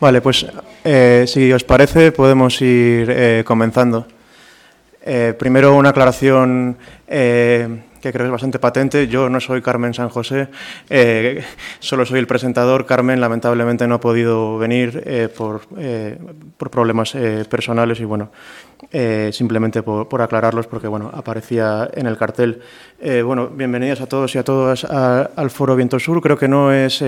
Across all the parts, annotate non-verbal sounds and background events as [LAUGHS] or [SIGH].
Vale, pues eh, si os parece podemos ir eh, comenzando. Eh, primero una aclaración que creo es bastante patente. Yo no soy Carmen San José, solo soy el presentador. Carmen lamentablemente no ha podido venir por, por, problemas personales y bueno, simplemente por, por, aclararlos porque bueno, aparecía en el cartel. bueno, bienvenidos a todos y a todas al Foro Viento Sur. Creo que no es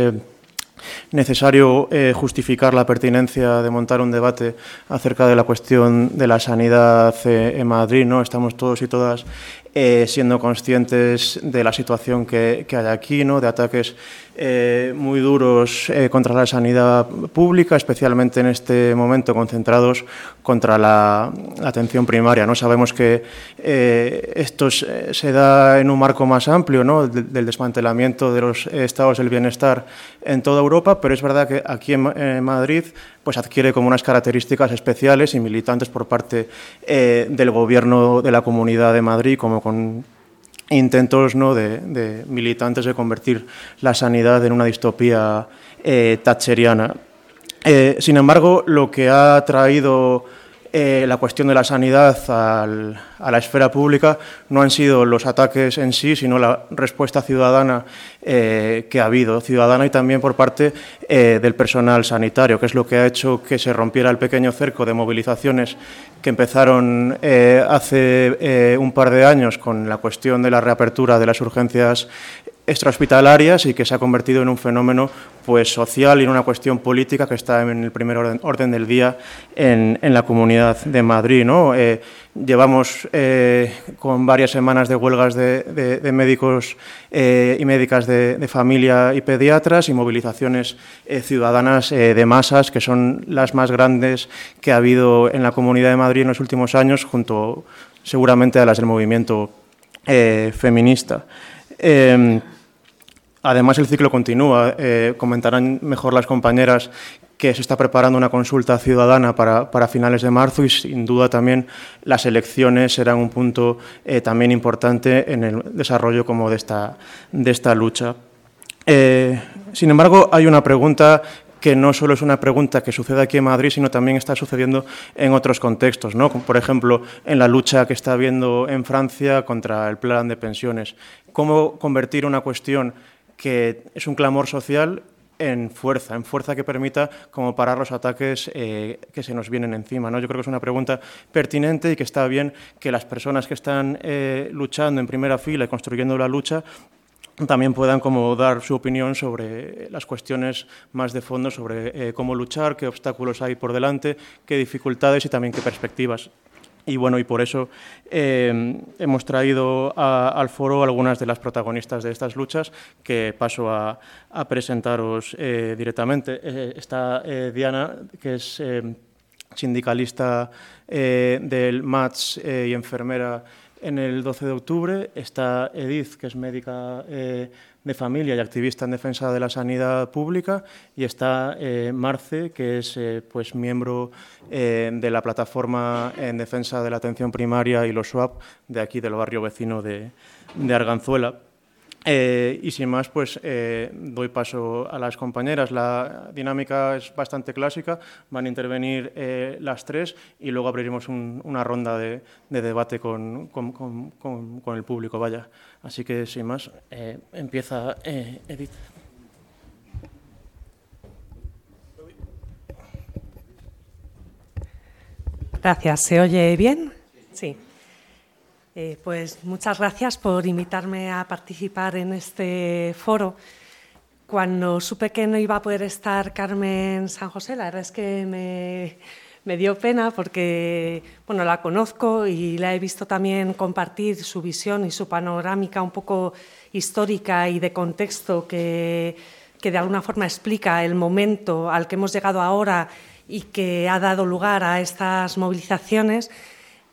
necesario eh, justificar la pertinencia de montar un debate acerca de la cuestión de la sanidad eh, en Madrid. ¿no? Estamos todos y todas eh, siendo conscientes de la situación que, hay aquí, ¿no? de ataques eh, muy duros eh, contra la sanidad pública, especialmente en este momento concentrados contra la, atención primaria. ¿no? Sabemos que esto se da en un marco más amplio ¿no? del, desmantelamiento de los estados del bienestar en toda Europa, pero es verdad que aquí en, Madrid pues adquiere como unas características especiales y militantes por parte del Gobierno de la Comunidad de Madrid, como con intentos ¿no? de, militantes de convertir la sanidad en una distopía eh. Eh, sin embargo, lo que ha traído eh, la cuestión de la sanidad a la esfera pública no han sido los ataques en sí, sino la respuesta ciudadana eh, que ha habido, ciudadana y también por parte eh, del personal sanitario, que es lo que ha hecho que se rompiera el pequeño cerco de movilizaciones que empezaron hace un par de años con la cuestión de la reapertura de las urgencias extrahospitalarias y que se ha convertido en un fenómeno pues, social y en una cuestión política que está en el primer orden, del día en, la Comunidad de Madrid. ¿no? Eh, llevamos eh, con varias semanas de huelgas de, médicos eh, y médicas de, familia y pediatras y movilizaciones ciudadanas de masas, que son las más grandes que ha habido en la Comunidad de Madrid en los últimos años, junto seguramente a las del movimiento feminista. Además, el ciclo continúa. Eh, comentarán mejor las compañeras que se está preparando una consulta ciudadana para, finales de marzo y, sin duda, también las elecciones serán un punto eh, también importante en el desarrollo como de esta, de esta lucha. Eh, sin embargo, hay una pregunta que no solo es una pregunta que sucede aquí en Madrid, sino también está sucediendo en otros contextos, ¿no? por ejemplo, en la lucha que está habiendo en Francia contra el plan de pensiones. ¿Cómo convertir una cuestión que es un clamor social en fuerza, en fuerza que permita como parar los ataques eh, que se nos vienen encima. ¿no? Yo creo que es una pregunta pertinente y que está bien que las personas que están eh, luchando en primera fila y construyendo la lucha también puedan como dar su opinión sobre las cuestiones más de fondo, sobre eh, cómo luchar, qué obstáculos hay por delante, qué dificultades y también qué perspectivas. Y bueno, y por eso eh, hemos traído al foro algunas de las protagonistas de estas luchas que paso a, presentaros eh, directamente. Eh, está Diana, que es sindicalista del MATS y enfermera en el 12 de octubre. Está Edith, que es médica de familia y activista en defensa de la sanidad pública, y está eh, Marce, que es eh, pues, miembro eh, de la plataforma en defensa de la atención primaria y los SWAP de aquí del barrio vecino de, de Arganzuela. Eh, y sin más, pues eh, doy paso a las compañeras. La dinámica es bastante clásica, van a intervenir eh, las tres y luego abriremos una ronda de, debate con, con, el público. Vaya. Así que sin más, empieza Edith. Gracias. ¿Se oye bien? Eh, pues muchas gracias por invitarme a participar en este foro. Cuando supe que no iba a poder estar Carmen San José, la verdad es que me, dio pena porque bueno, la conozco y la he visto también compartir su visión y su panorámica un poco histórica y de contexto que, que de alguna forma explica el momento al que hemos llegado ahora y que ha dado lugar a estas movilizaciones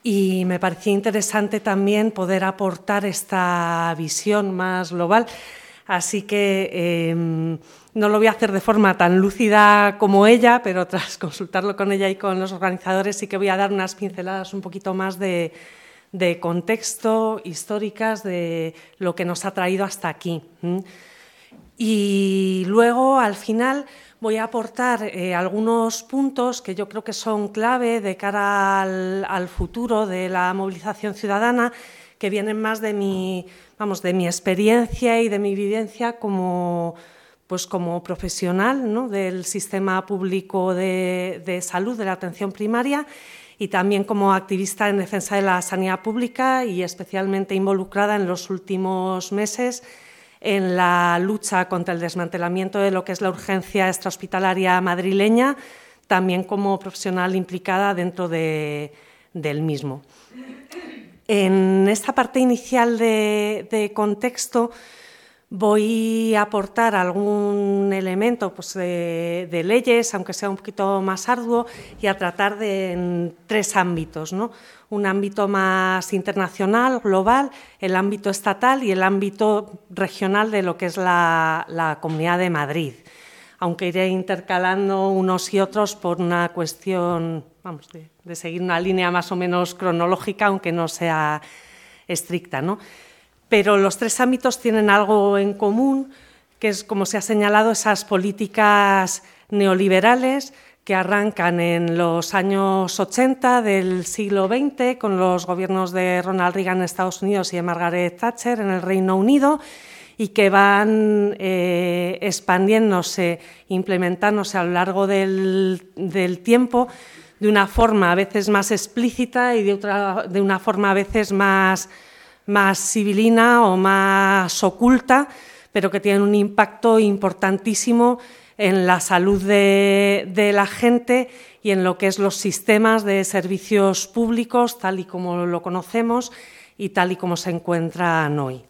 y me parecía interesante también poder aportar esta visión más global. Así que em, no lo voy a hacer de forma tan lúcida como ella, pero tras [LAUGHS] consultarlo con ella y con los organizadores sí que voy a dar unas pinceladas un poquito más de, contexto, históricas, de lo que nos ha traído hasta aquí. Y luego, al final, voy a aportar eh, algunos puntos que yo creo que son clave de cara al, futuro de la movilización ciudadana, que vienen más de mi, vamos, de mi experiencia y de mi vivencia como, pues como profesional ¿no? del sistema público de, de salud, de la atención primaria, y también como activista en defensa de la sanidad pública y especialmente involucrada en los últimos meses en la lucha contra el desmantelamiento de lo que es la urgencia extrahospitalaria madrileña, también como profesional implicada dentro del mismo. En esta parte inicial de contexto, Voy a aportar algún elemento pues, de, leyes, aunque sea un poquito más arduo, y a tratar de en tres ámbitos. ¿no? Un ámbito más internacional, global, el ámbito estatal y el ámbito regional de lo que es la, Comunidad de Madrid. Aunque iré intercalando unos y otros por una cuestión vamos, de, de seguir una línea más o menos cronológica, aunque no sea estricta. ¿no? Pero los tres ámbitos tienen algo en común, que es, como se ha señalado, esas políticas neoliberales que arrancan en los años 80 del siglo XX con los gobiernos de Ronald Reagan en Estados Unidos y de Margaret Thatcher en el Reino Unido y que van eh, expandiéndose, implementándose a lo largo del, tiempo de una forma a veces más explícita y de, otra, de una forma a veces más más civilina o más oculta, pero que tienen un impacto importantísimo en la salud de, la gente y en lo que es los sistemas de servicios públicos, tal y como lo conocemos y tal y como se encuentran hoy.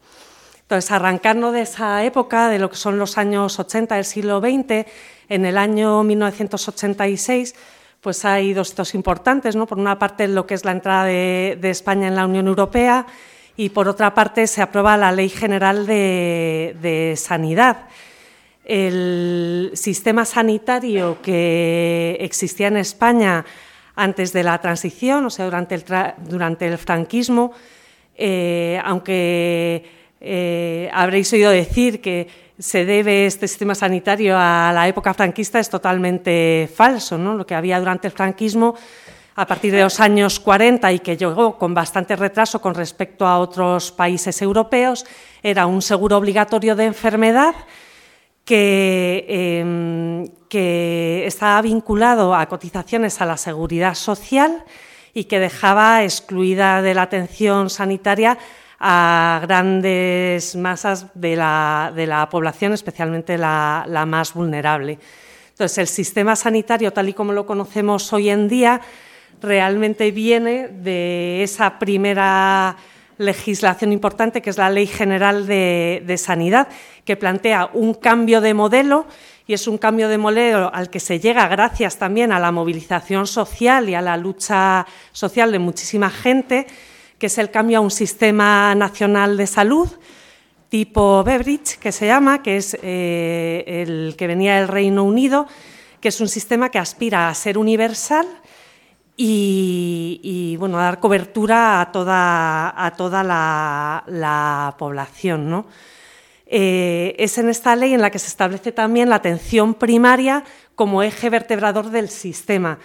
Entonces, arrancando de esa época, de lo que son los años 80 del siglo XX, en el año 1986, pues hay dos hitos importantes, ¿no? Por una parte, lo que es la entrada de España en la Unión Europea y por otra parte se aprueba la Ley General de, Sanidad. El sistema sanitario que existía en España antes de la transición, o sea, durante el, durante el franquismo, eh, aunque eh, habréis oído decir que se debe este sistema sanitario a la época franquista, es totalmente falso. ¿no? Lo que había durante el franquismo a partir de los años 40 y que llegó con bastante retraso con respecto a otros países europeos, era un seguro obligatorio de enfermedad que, em, que estaba vinculado a cotizaciones a la seguridad social y que dejaba excluida de la atención sanitaria a grandes masas de la, población, especialmente la, más vulnerable. Entonces, el sistema sanitario, tal y como lo conocemos hoy en día, realmente viene de esa primera legislación importante, que es la Ley General de, Sanidad, que plantea un cambio de modelo y es un cambio de modelo al que se llega gracias también a la movilización social y a la lucha social de muchísima gente, que es el cambio a un sistema nacional de salud tipo Beveridge, que se llama, que es eh, el que venía del Reino Unido, que es un sistema que aspira a ser universal y, bueno, dar cobertura a toda, a toda la, población. ¿no? Eh, es en esta ley en la que se establece también la atención primaria como eje vertebrador del sistema.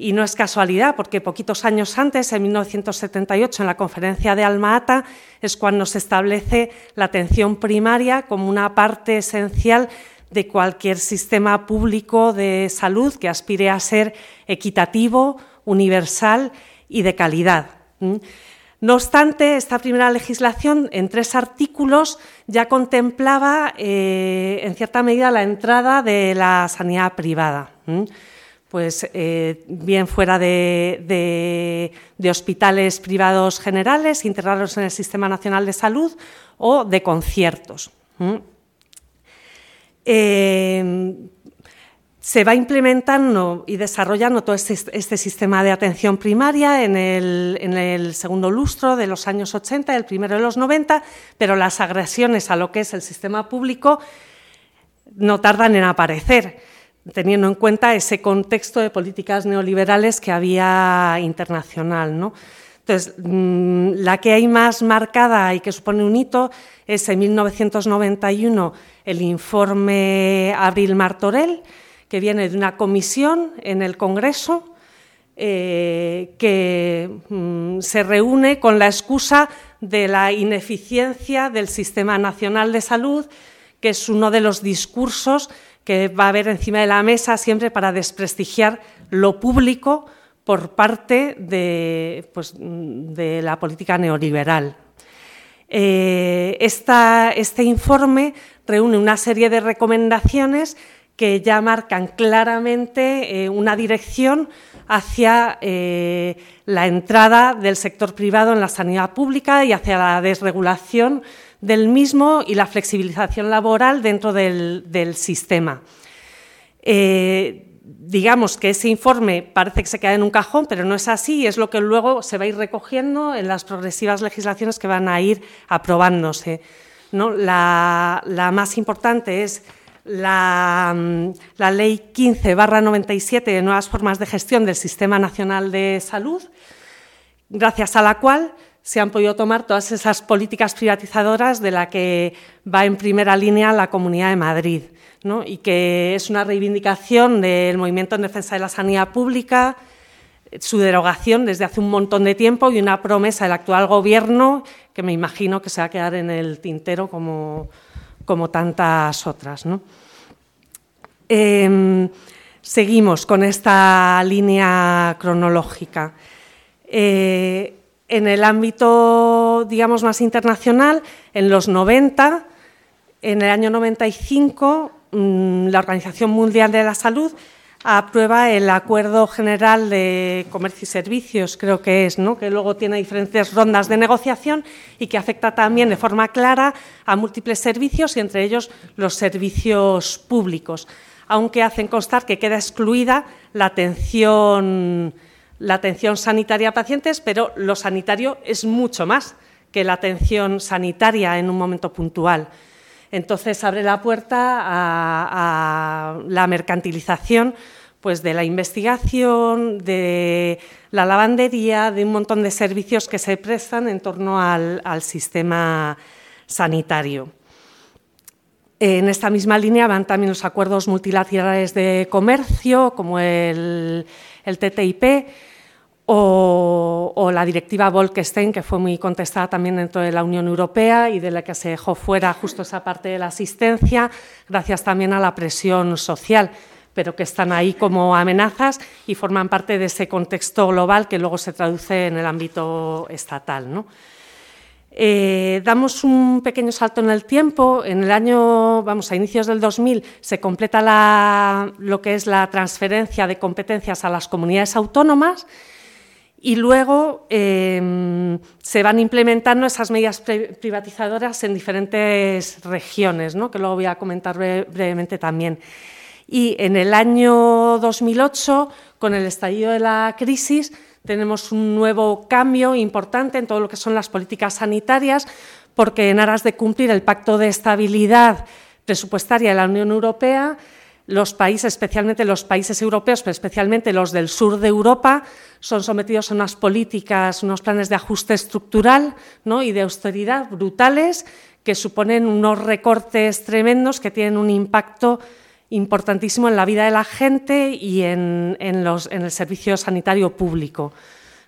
Y no es casualidad, porque poquitos años antes, en 1978, en la conferencia de Alma-Ata, es cuando se establece la atención primaria como una parte esencial de cualquier sistema público de salud que aspire a ser equitativo, universal y de calidad. No obstante, esta primera legislación, en tres artículos, ya contemplaba, eh, en cierta medida, la entrada de la sanidad privada. Pues eh, bien fuera de, hospitales privados generales, integrados en el Sistema Nacional de Salud, o de conciertos. Se va implementando y desarrollando todo este, este sistema de atención primaria en el, segundo lustro de los años 80 y el primero de los 90, pero las agresiones a lo que es el sistema público no tardan en aparecer, teniendo en cuenta ese contexto de políticas neoliberales que había internacional. Entonces, mm, la que hay más marcada y que supone un hito es en 1991 el informe Abril Martorell, que viene de una comisión en el Congreso eh, que mm, se reúne con la excusa de la ineficiencia del Sistema Nacional de Salud, que es uno de los discursos que va a haber encima de la mesa siempre para desprestigiar lo público por parte de, pues, de la política neoliberal. Eh, este informe reúne una serie de recomendaciones que ya marcan claramente eh, una dirección hacia eh, la entrada del sector privado en la sanidad pública y hacia la desregulación del mismo y la flexibilización laboral dentro del, sistema digamos que ese informe parece que se queda en un cajón, pero no es así y es lo que luego se va a ir recogiendo en las progresivas legislaciones que van a ir aprobándose. La, más importante es la, mm, Ley 15-97 de nuevas formas de gestión del Sistema Nacional de Salud, gracias a la cual se han podido tomar todas esas políticas privatizadoras de la que va en primera línea la Comunidad de Madrid y que es una reivindicación del movimiento en defensa de la sanidad pública, su derogación desde hace un montón de tiempo y una promesa del actual Gobierno que me imagino que se va a quedar en el tintero como, como tantas otras. Em, seguimos con esta línea cronológica. Eh, en el ámbito, digamos, más internacional, en los 90, en el año 95, Mm, la Organización Mundial de la Salud aprueba el Acuerdo General de Comercio y Servicios, creo que es, ¿no? que luego tiene diferentes rondas de negociación y que afecta también de forma clara a múltiples servicios y entre ellos los servicios públicos, aunque hacen constar que queda excluida la atención, la atención sanitaria a pacientes, pero lo sanitario es mucho más que la atención sanitaria en un momento puntual. Entonces abre la puerta a, la mercantilización pues, de la investigación, de la lavandería, de un montón de servicios que se prestan en torno al, sistema sanitario. En esta misma línea van también los acuerdos multilaterales de comercio, como el TTIP, o, la directiva Bolkestein, que fue muy contestada también dentro de la Unión Europea y de la que se dejó fuera justo esa parte de la asistencia, gracias también a la presión social, pero que están ahí como amenazas y forman parte de ese contexto global que luego se traduce en el ámbito estatal. Eh, damos un pequeño salto en el tiempo. En el año, vamos, a inicios del 2000, se completa lo que es la transferencia de competencias a las comunidades autónomas y luego em, se van implementando esas medidas privatizadoras en diferentes regiones, ¿no? que luego voy a comentar brevemente también. Y en el año 2008, con el estallido de la crisis, tenemos un nuevo cambio importante en todo lo que son las políticas sanitarias, porque en aras de cumplir el Pacto de Estabilidad Presupuestaria de la Unión Europea, los países, especialmente los países europeos, pero especialmente los del sur de Europa, son sometidos a unas políticas, unos planes de ajuste estructural y de austeridad brutales que suponen unos recortes tremendos que tienen un impacto importantísimo en la vida de la gente y en, el servicio sanitario público,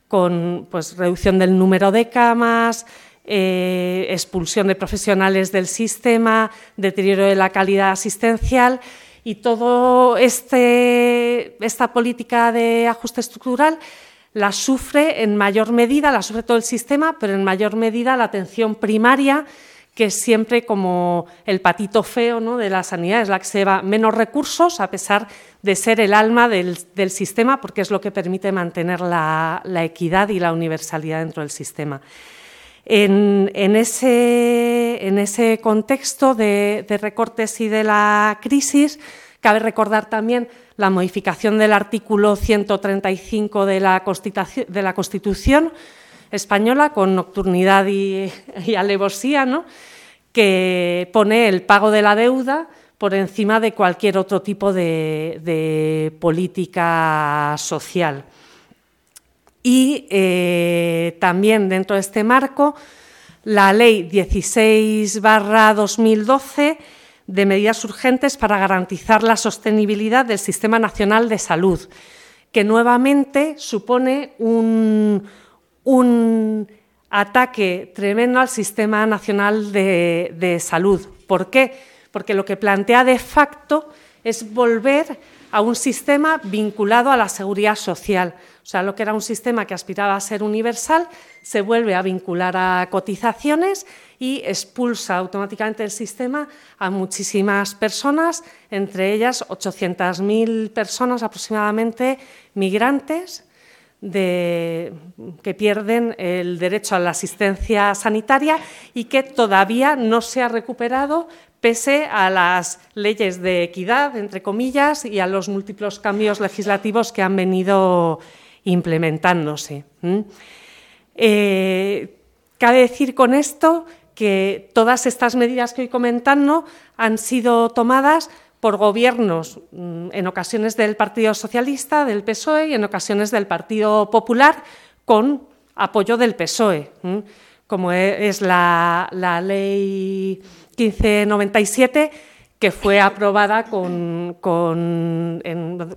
con pues, reducción del número de camas, eh, expulsión de profesionales del sistema, deterioro de la calidad asistencial y toda este, esta política de ajuste estructural la sufre en mayor medida, la sufre todo el sistema, pero en mayor medida la atención primaria, que es siempre como el patito feo ¿no? de la sanidad, es la que se lleva menos recursos, a pesar de ser el alma del, sistema, porque es lo que permite mantener la, equidad y la universalidad dentro del sistema. En, ese, contexto de, recortes y de la crisis, cabe recordar también la modificación del artículo 135 de la, Constitución, española con nocturnidad y, alevosía, que pone el pago de la deuda por encima de cualquier otro tipo de política social. Y eh, también dentro de este marco la Ley 16-2012 de medidas urgentes para garantizar la sostenibilidad del Sistema Nacional de Salud, que nuevamente supone un, ataque tremendo al Sistema Nacional de, de Salud. ¿Por qué? Porque lo que plantea de facto es volver a un sistema vinculado a la seguridad social. O sea, lo que era un sistema que aspiraba a ser universal se vuelve a vincular a cotizaciones y expulsa automáticamente el sistema a muchísimas personas, entre ellas 800.000 personas aproximadamente migrantes que pierden el derecho a la asistencia sanitaria y que todavía no se ha recuperado pese a las leyes de equidad, entre comillas, y a los múltiples cambios legislativos que han venido implementándose. Eh, cabe decir con esto que todas estas medidas que hoy comentando han sido tomadas por gobiernos, mm, en ocasiones del Partido Socialista, del PSOE y en ocasiones del Partido Popular, con apoyo del PSOE, como e, es la, la ley 1597, que fue aprobada con,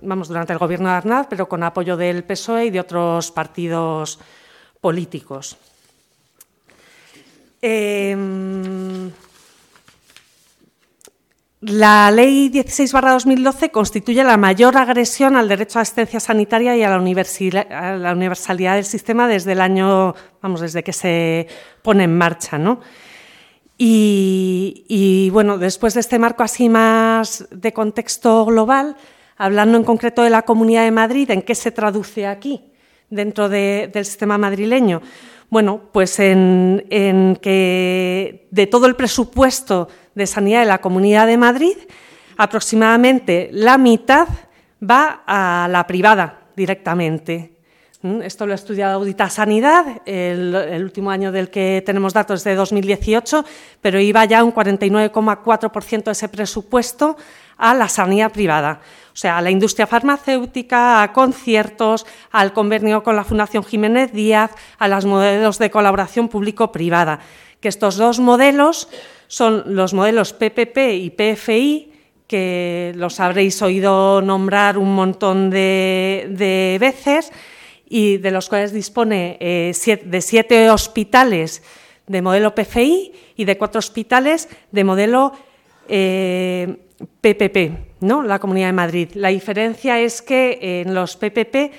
vamos, durante el gobierno de Arnaz, pero con apoyo del PSOE y de otros partidos políticos. Em, la Ley 16-2012 constituye la mayor agresión al derecho a asistencia sanitaria y a la, a la, universalidad del sistema desde el año, vamos, desde que se pone en marcha, ¿no? Y, bueno, después de este marco así más de contexto global, hablando en concreto de la Comunidad de Madrid, ¿en qué se traduce aquí dentro del sistema madrileño? Bueno, pues en, que de todo el presupuesto de sanidad de la Comunidad de Madrid, aproximadamente la mitad va a la privada directamente. Mm, esto lo ha estudiado Audita Sanidad, el, último año del que tenemos datos es de 2018, pero iba ya un 49,4% de ese presupuesto a la sanidad privada, o sea, a la industria farmacéutica, a conciertos, al convenio con la Fundación Jiménez Díaz, a los modelos de colaboración público-privada, que estos dos modelos son los modelos PPP y PFI, que los habréis oído nombrar un montón de veces, y de los cuales dispone eh, de siete hospitales de modelo PFI y de cuatro hospitales de modelo PPP, eh, ¿no? la Comunidad de Madrid. La diferencia es que en los PPP,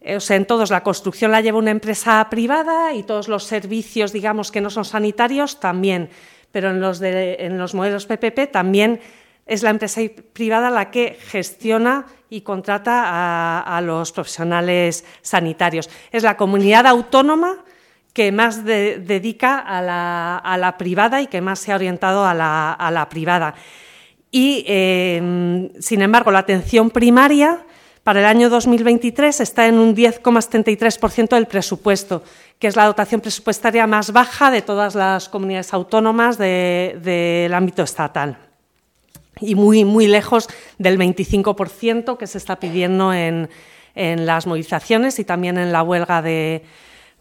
eh, o sea, en todos la construcción la lleva una empresa privada y todos los servicios, digamos, que no son sanitarios también, pero en los, de, en los modelos PPP también es la empresa privada la que gestiona y contrata a, los profesionales sanitarios. Es la comunidad autónoma que más dedica a la, privada y que más se ha orientado a la, privada. Y, em, sin embargo, la atención primaria para el año 2023 está en un 10,73% del presupuesto, que es la dotación presupuestaria más baja de todas las comunidades autónomas del ámbito estatal y muy, muy lejos del 25% que se está pidiendo en, las movilizaciones y también en la huelga de,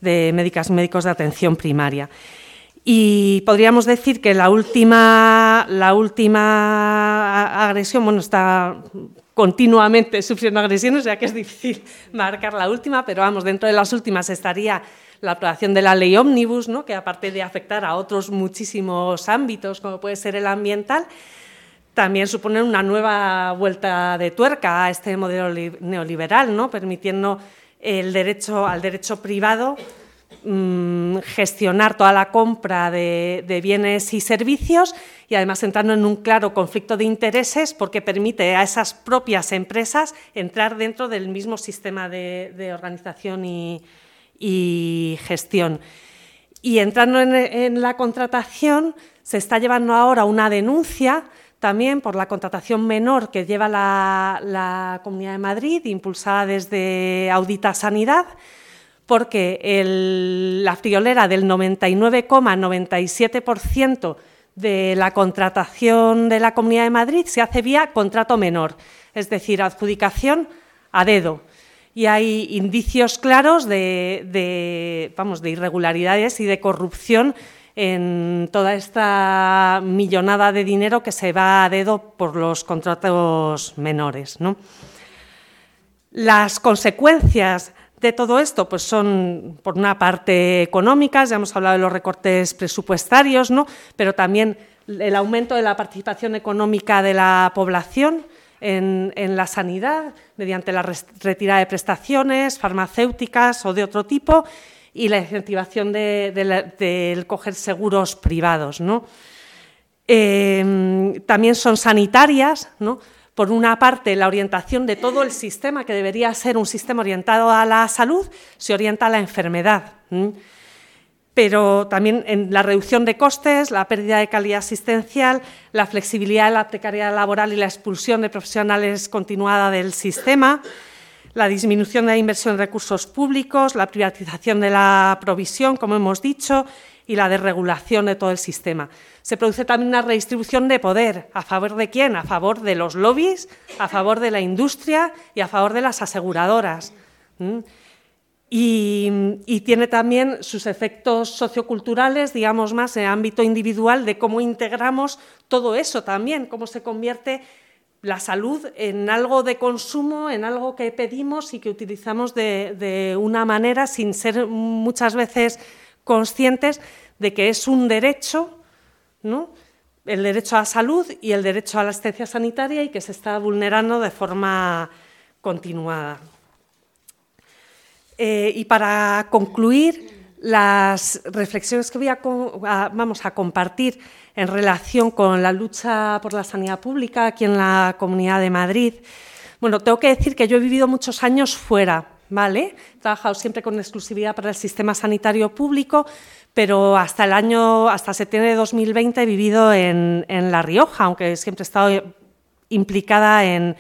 médicas y médicos de atención primaria. Y podríamos decir que la última, la última agresión, bueno, está continuamente sufriendo agresiones, sea que es difícil marcar la última, pero vamos, dentro de las últimas estaría la aprobación de la ley Omnibus, ¿no? que aparte de afectar a otros muchísimos ámbitos, como puede ser el ambiental, también suponen una nueva vuelta de tuerca a este modelo neoliberal, ¿no? permitiendo el derecho, al derecho privado mm, gestionar toda la compra de, bienes y servicios y además entrando en un claro conflicto de intereses porque permite a esas propias empresas entrar dentro del mismo sistema de, organización y, gestión. Y entrando en la contratación, se está llevando ahora una denuncia también por la contratación menor que lleva la, Comunidad de Madrid, impulsada desde Audita Sanidad, porque la friolera del 99,97% de la contratación de la Comunidad de Madrid se hace vía contrato menor, es decir, adjudicación a dedo. y hay indicios claros de, vamos, de irregularidades y de corrupción en toda esta millonada de dinero que se va a dedo por los contratos menores. Las consecuencias de todo esto pues son, por una parte, económicas, ya hemos hablado de los recortes presupuestarios, ¿no? pero también el aumento de la participación económica de la población en, la sanidad, mediante la retirada de prestaciones farmacéuticas o de otro tipo, y la incentivación del coger seguros privados. ¿no? Em, también son sanitarias, por una parte, la orientación de todo el sistema, que debería ser un sistema orientado a la salud, se orienta a la enfermedad. Pero también en la reducción de costes, la pérdida de calidad asistencial, la flexibilidad de la precariedad laboral y la expulsión de profesionales continuada del sistema, la disminución de la inversión en recursos públicos, la privatización de la provisión, como hemos dicho, y la desregulación de todo el sistema. Se produce también una redistribución de poder. ¿A favor de quién? A favor de los lobbies, a favor de la industria y a favor de las aseguradoras. Y, tiene también sus efectos socioculturales, digamos más en ámbito individual, de cómo integramos todo eso también, cómo se convierte la salud en algo de consumo, en algo que pedimos y que utilizamos de una manera sin ser muchas veces conscientes de que es un derecho, ¿no? el derecho a la salud y el derecho a la asistencia sanitaria y que se está vulnerando de forma continuada. Eh, y para concluir, las reflexiones que voy a, vamos a compartir en relación con la lucha por la sanidad pública aquí en la Comunidad de Madrid. Bueno, tengo que decir que yo he vivido muchos años fuera, ¿vale? He trabajado siempre con exclusividad para el sistema sanitario público, pero hasta el año, hasta septiembre de 2020 he vivido en, La Rioja, aunque siempre he estado implicada en,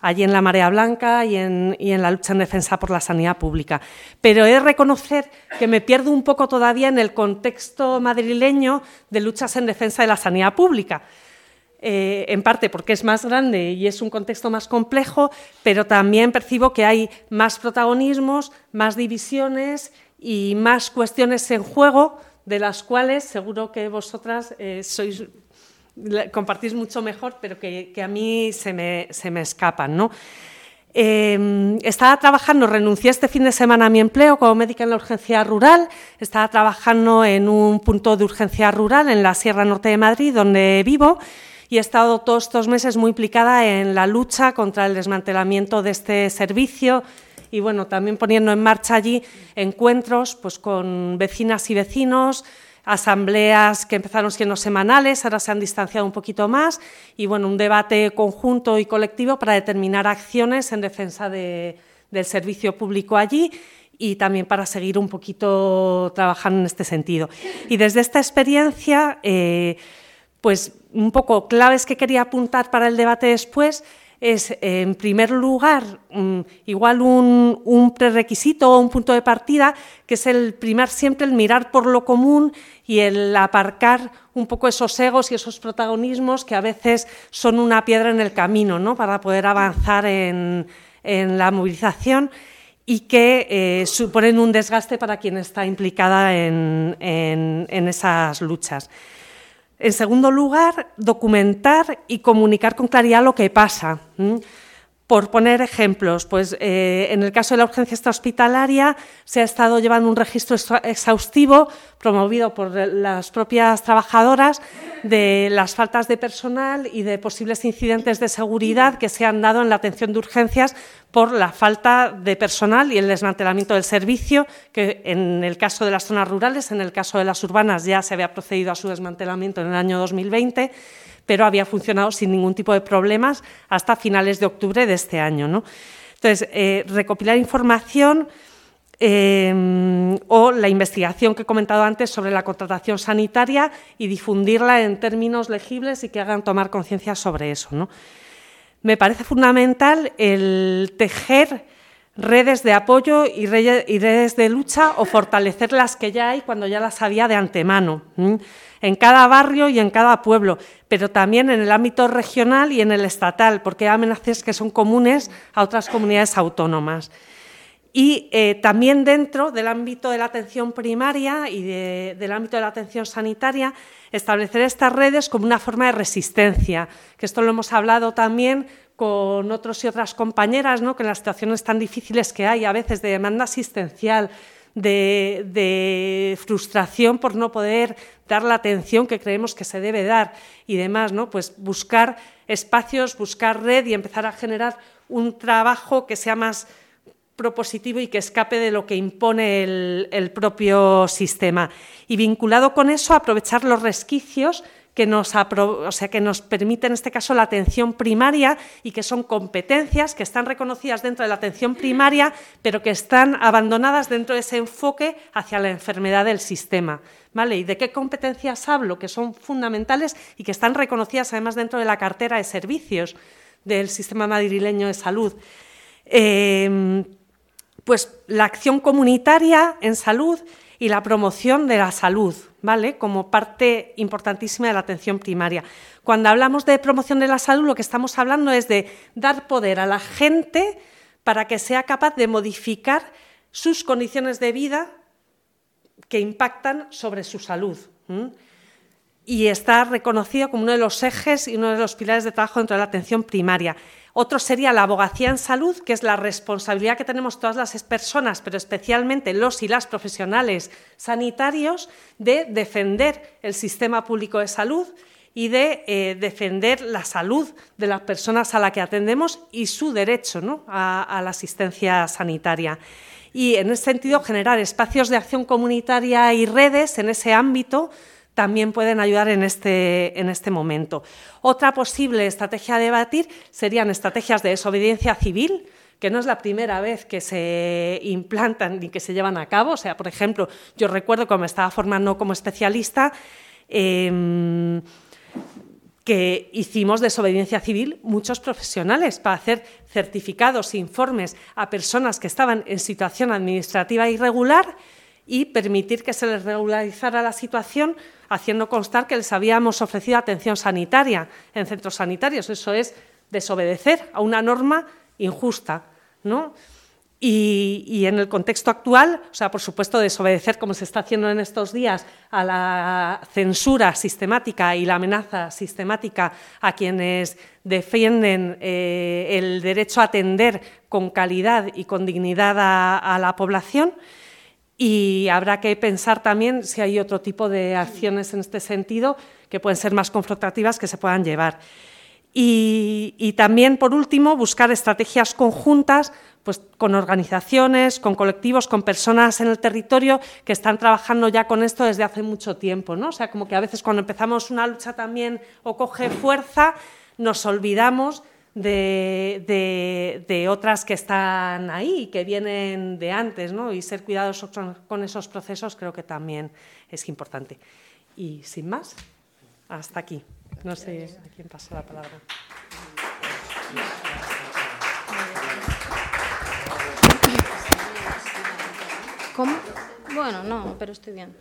allí en la Marea Blanca y en, la lucha en defensa por la sanidad pública. Pero he de reconocer que me pierdo un poco todavía en el contexto madrileño de luchas en defensa de la sanidad pública. Eh, en parte porque es más grande y es un contexto más complejo, pero también percibo que hay más protagonismos, más divisiones y más cuestiones en juego, de las cuales seguro que vosotras eh, sois, compartís mucho mejor, pero que, a mí se me, se me escapan. ¿no? Em, estaba trabajando, renuncié este fin de semana a mi empleo como médica en la urgencia rural, estaba trabajando en un punto de urgencia rural en la Sierra Norte de Madrid, donde vivo, y he estado todos estos meses muy implicada en la lucha contra el desmantelamiento de este servicio y bueno, también poniendo en marcha allí encuentros pues, con vecinas y vecinos, asambleas que empezaron siendo semanales, ahora se han distanciado un poquito más, y bueno, un debate conjunto y colectivo para determinar acciones en defensa del servicio público allí y también para seguir un poquito trabajando en este sentido. Y desde esta experiencia, eh, pues un poco claves que quería apuntar para el debate después es, en primer lugar, mm, igual un, prerequisito o un punto de partida, que es el primar siempre el mirar por lo común y el aparcar un poco esos egos y esos protagonismos que a veces son una piedra en el camino ¿no? para poder avanzar en, la movilización y que eh, suponen un desgaste para quien está implicada en esas luchas. En segundo lugar, documentar y comunicar con claridad lo que pasa. Por poner ejemplos, pues eh, en el caso de la urgencia extrahospitalaria se ha estado llevando un registro exhaustivo promovido por las propias trabajadoras de las faltas de personal y de posibles incidentes de seguridad que se han dado en la atención de urgencias por la falta de personal y el desmantelamiento del servicio, que en el caso de las zonas rurales, en el caso de las urbanas ya se había procedido a su desmantelamiento en el año 2020 pero había funcionado sin ningún tipo de problemas hasta finales de octubre de este año. ¿no? Entonces, eh, recopilar información em, o la investigación que he comentado antes sobre la contratación sanitaria y difundirla en términos legibles y que hagan tomar conciencia sobre eso. ¿no? Me parece fundamental el tejer redes de apoyo y redes de lucha o fortalecer las que ya hay cuando ya las había de antemano en cada barrio y en cada pueblo, pero también en el ámbito regional y en el estatal, porque hay amenazas que son comunes a otras comunidades autónomas. y eh, también dentro del ámbito de la atención primaria y del ámbito de la atención sanitaria, establecer estas redes como una forma de resistencia, que esto lo hemos hablado también con otros y otras compañeras, ¿no? que en las situaciones tan difíciles que hay a veces de demanda asistencial, de, frustración por no poder dar la atención que creemos que se debe dar y demás, ¿no? Pues buscar espacios, buscar red y empezar a generar un trabajo que sea más propositivo y que escape de lo que impone el, propio sistema. Y vinculado con eso, aprovechar los resquicios que nos, o sea, que nos permite en este caso la atención primaria y que son competencias que están reconocidas dentro de la atención primaria, pero que están abandonadas dentro de ese enfoque hacia la enfermedad del sistema. ¿Vale? ¿Y de qué competencias hablo? Que son fundamentales y que están reconocidas además dentro de la cartera de servicios del sistema madrileño de salud. Eh, pues la acción comunitaria en salud y la promoción de la salud, ¿vale? Como parte importantísima de la atención primaria. Cuando hablamos de promoción de la salud, lo que estamos hablando es de dar poder a la gente para que sea capaz de modificar sus condiciones de vida que impactan sobre su salud. Y está reconocido como uno de los ejes y uno de los pilares de trabajo dentro de la atención primaria. Otro sería la abogacía en salud, que es la responsabilidad que tenemos todas las personas, pero especialmente los y las profesionales sanitarios, de defender el sistema público de salud y de eh, defender la salud de las personas a las que atendemos y su derecho a la asistencia sanitaria y en ese sentido generar espacios de acción comunitaria y redes en ese ámbito también pueden ayudar en este, en este momento. Otra posible estrategia a debatir serían estrategias de desobediencia civil, que no es la primera vez que se implantan ni que se llevan a cabo. O sea, por ejemplo, yo recuerdo cuando me estaba formando como especialista em, que hicimos desobediencia civil muchos profesionales para hacer certificados informes a personas que estaban en situación administrativa irregular y permitir que se les regularizara la situación haciendo constar que les habíamos ofrecido atención sanitaria en centros sanitarios. Eso es desobedecer a una norma injusta. ¿no? Y, en el contexto actual, o sea, por supuesto, desobedecer, como se está haciendo en estos días, a la censura sistemática y la amenaza sistemática a quienes defienden eh, el derecho a atender con calidad y con dignidad a la población. Y habrá que pensar también si hay otro tipo de acciones en este sentido que pueden ser más confrontativas que se puedan llevar. Y, también, por último, buscar estrategias conjuntas pues, con organizaciones, con colectivos, con personas en el territorio que están trabajando ya con esto desde hace mucho tiempo. ¿no? O sea, como que a veces cuando empezamos una lucha también o coge fuerza, nos olvidamos de, otras que están ahí, que vienen de antes, ¿no? y ser cuidadosos con esos procesos creo que también es importante. Y sin más, hasta aquí. No sé a quién pasa la palabra. ¿Cómo? Bueno, no, pero estoy bien.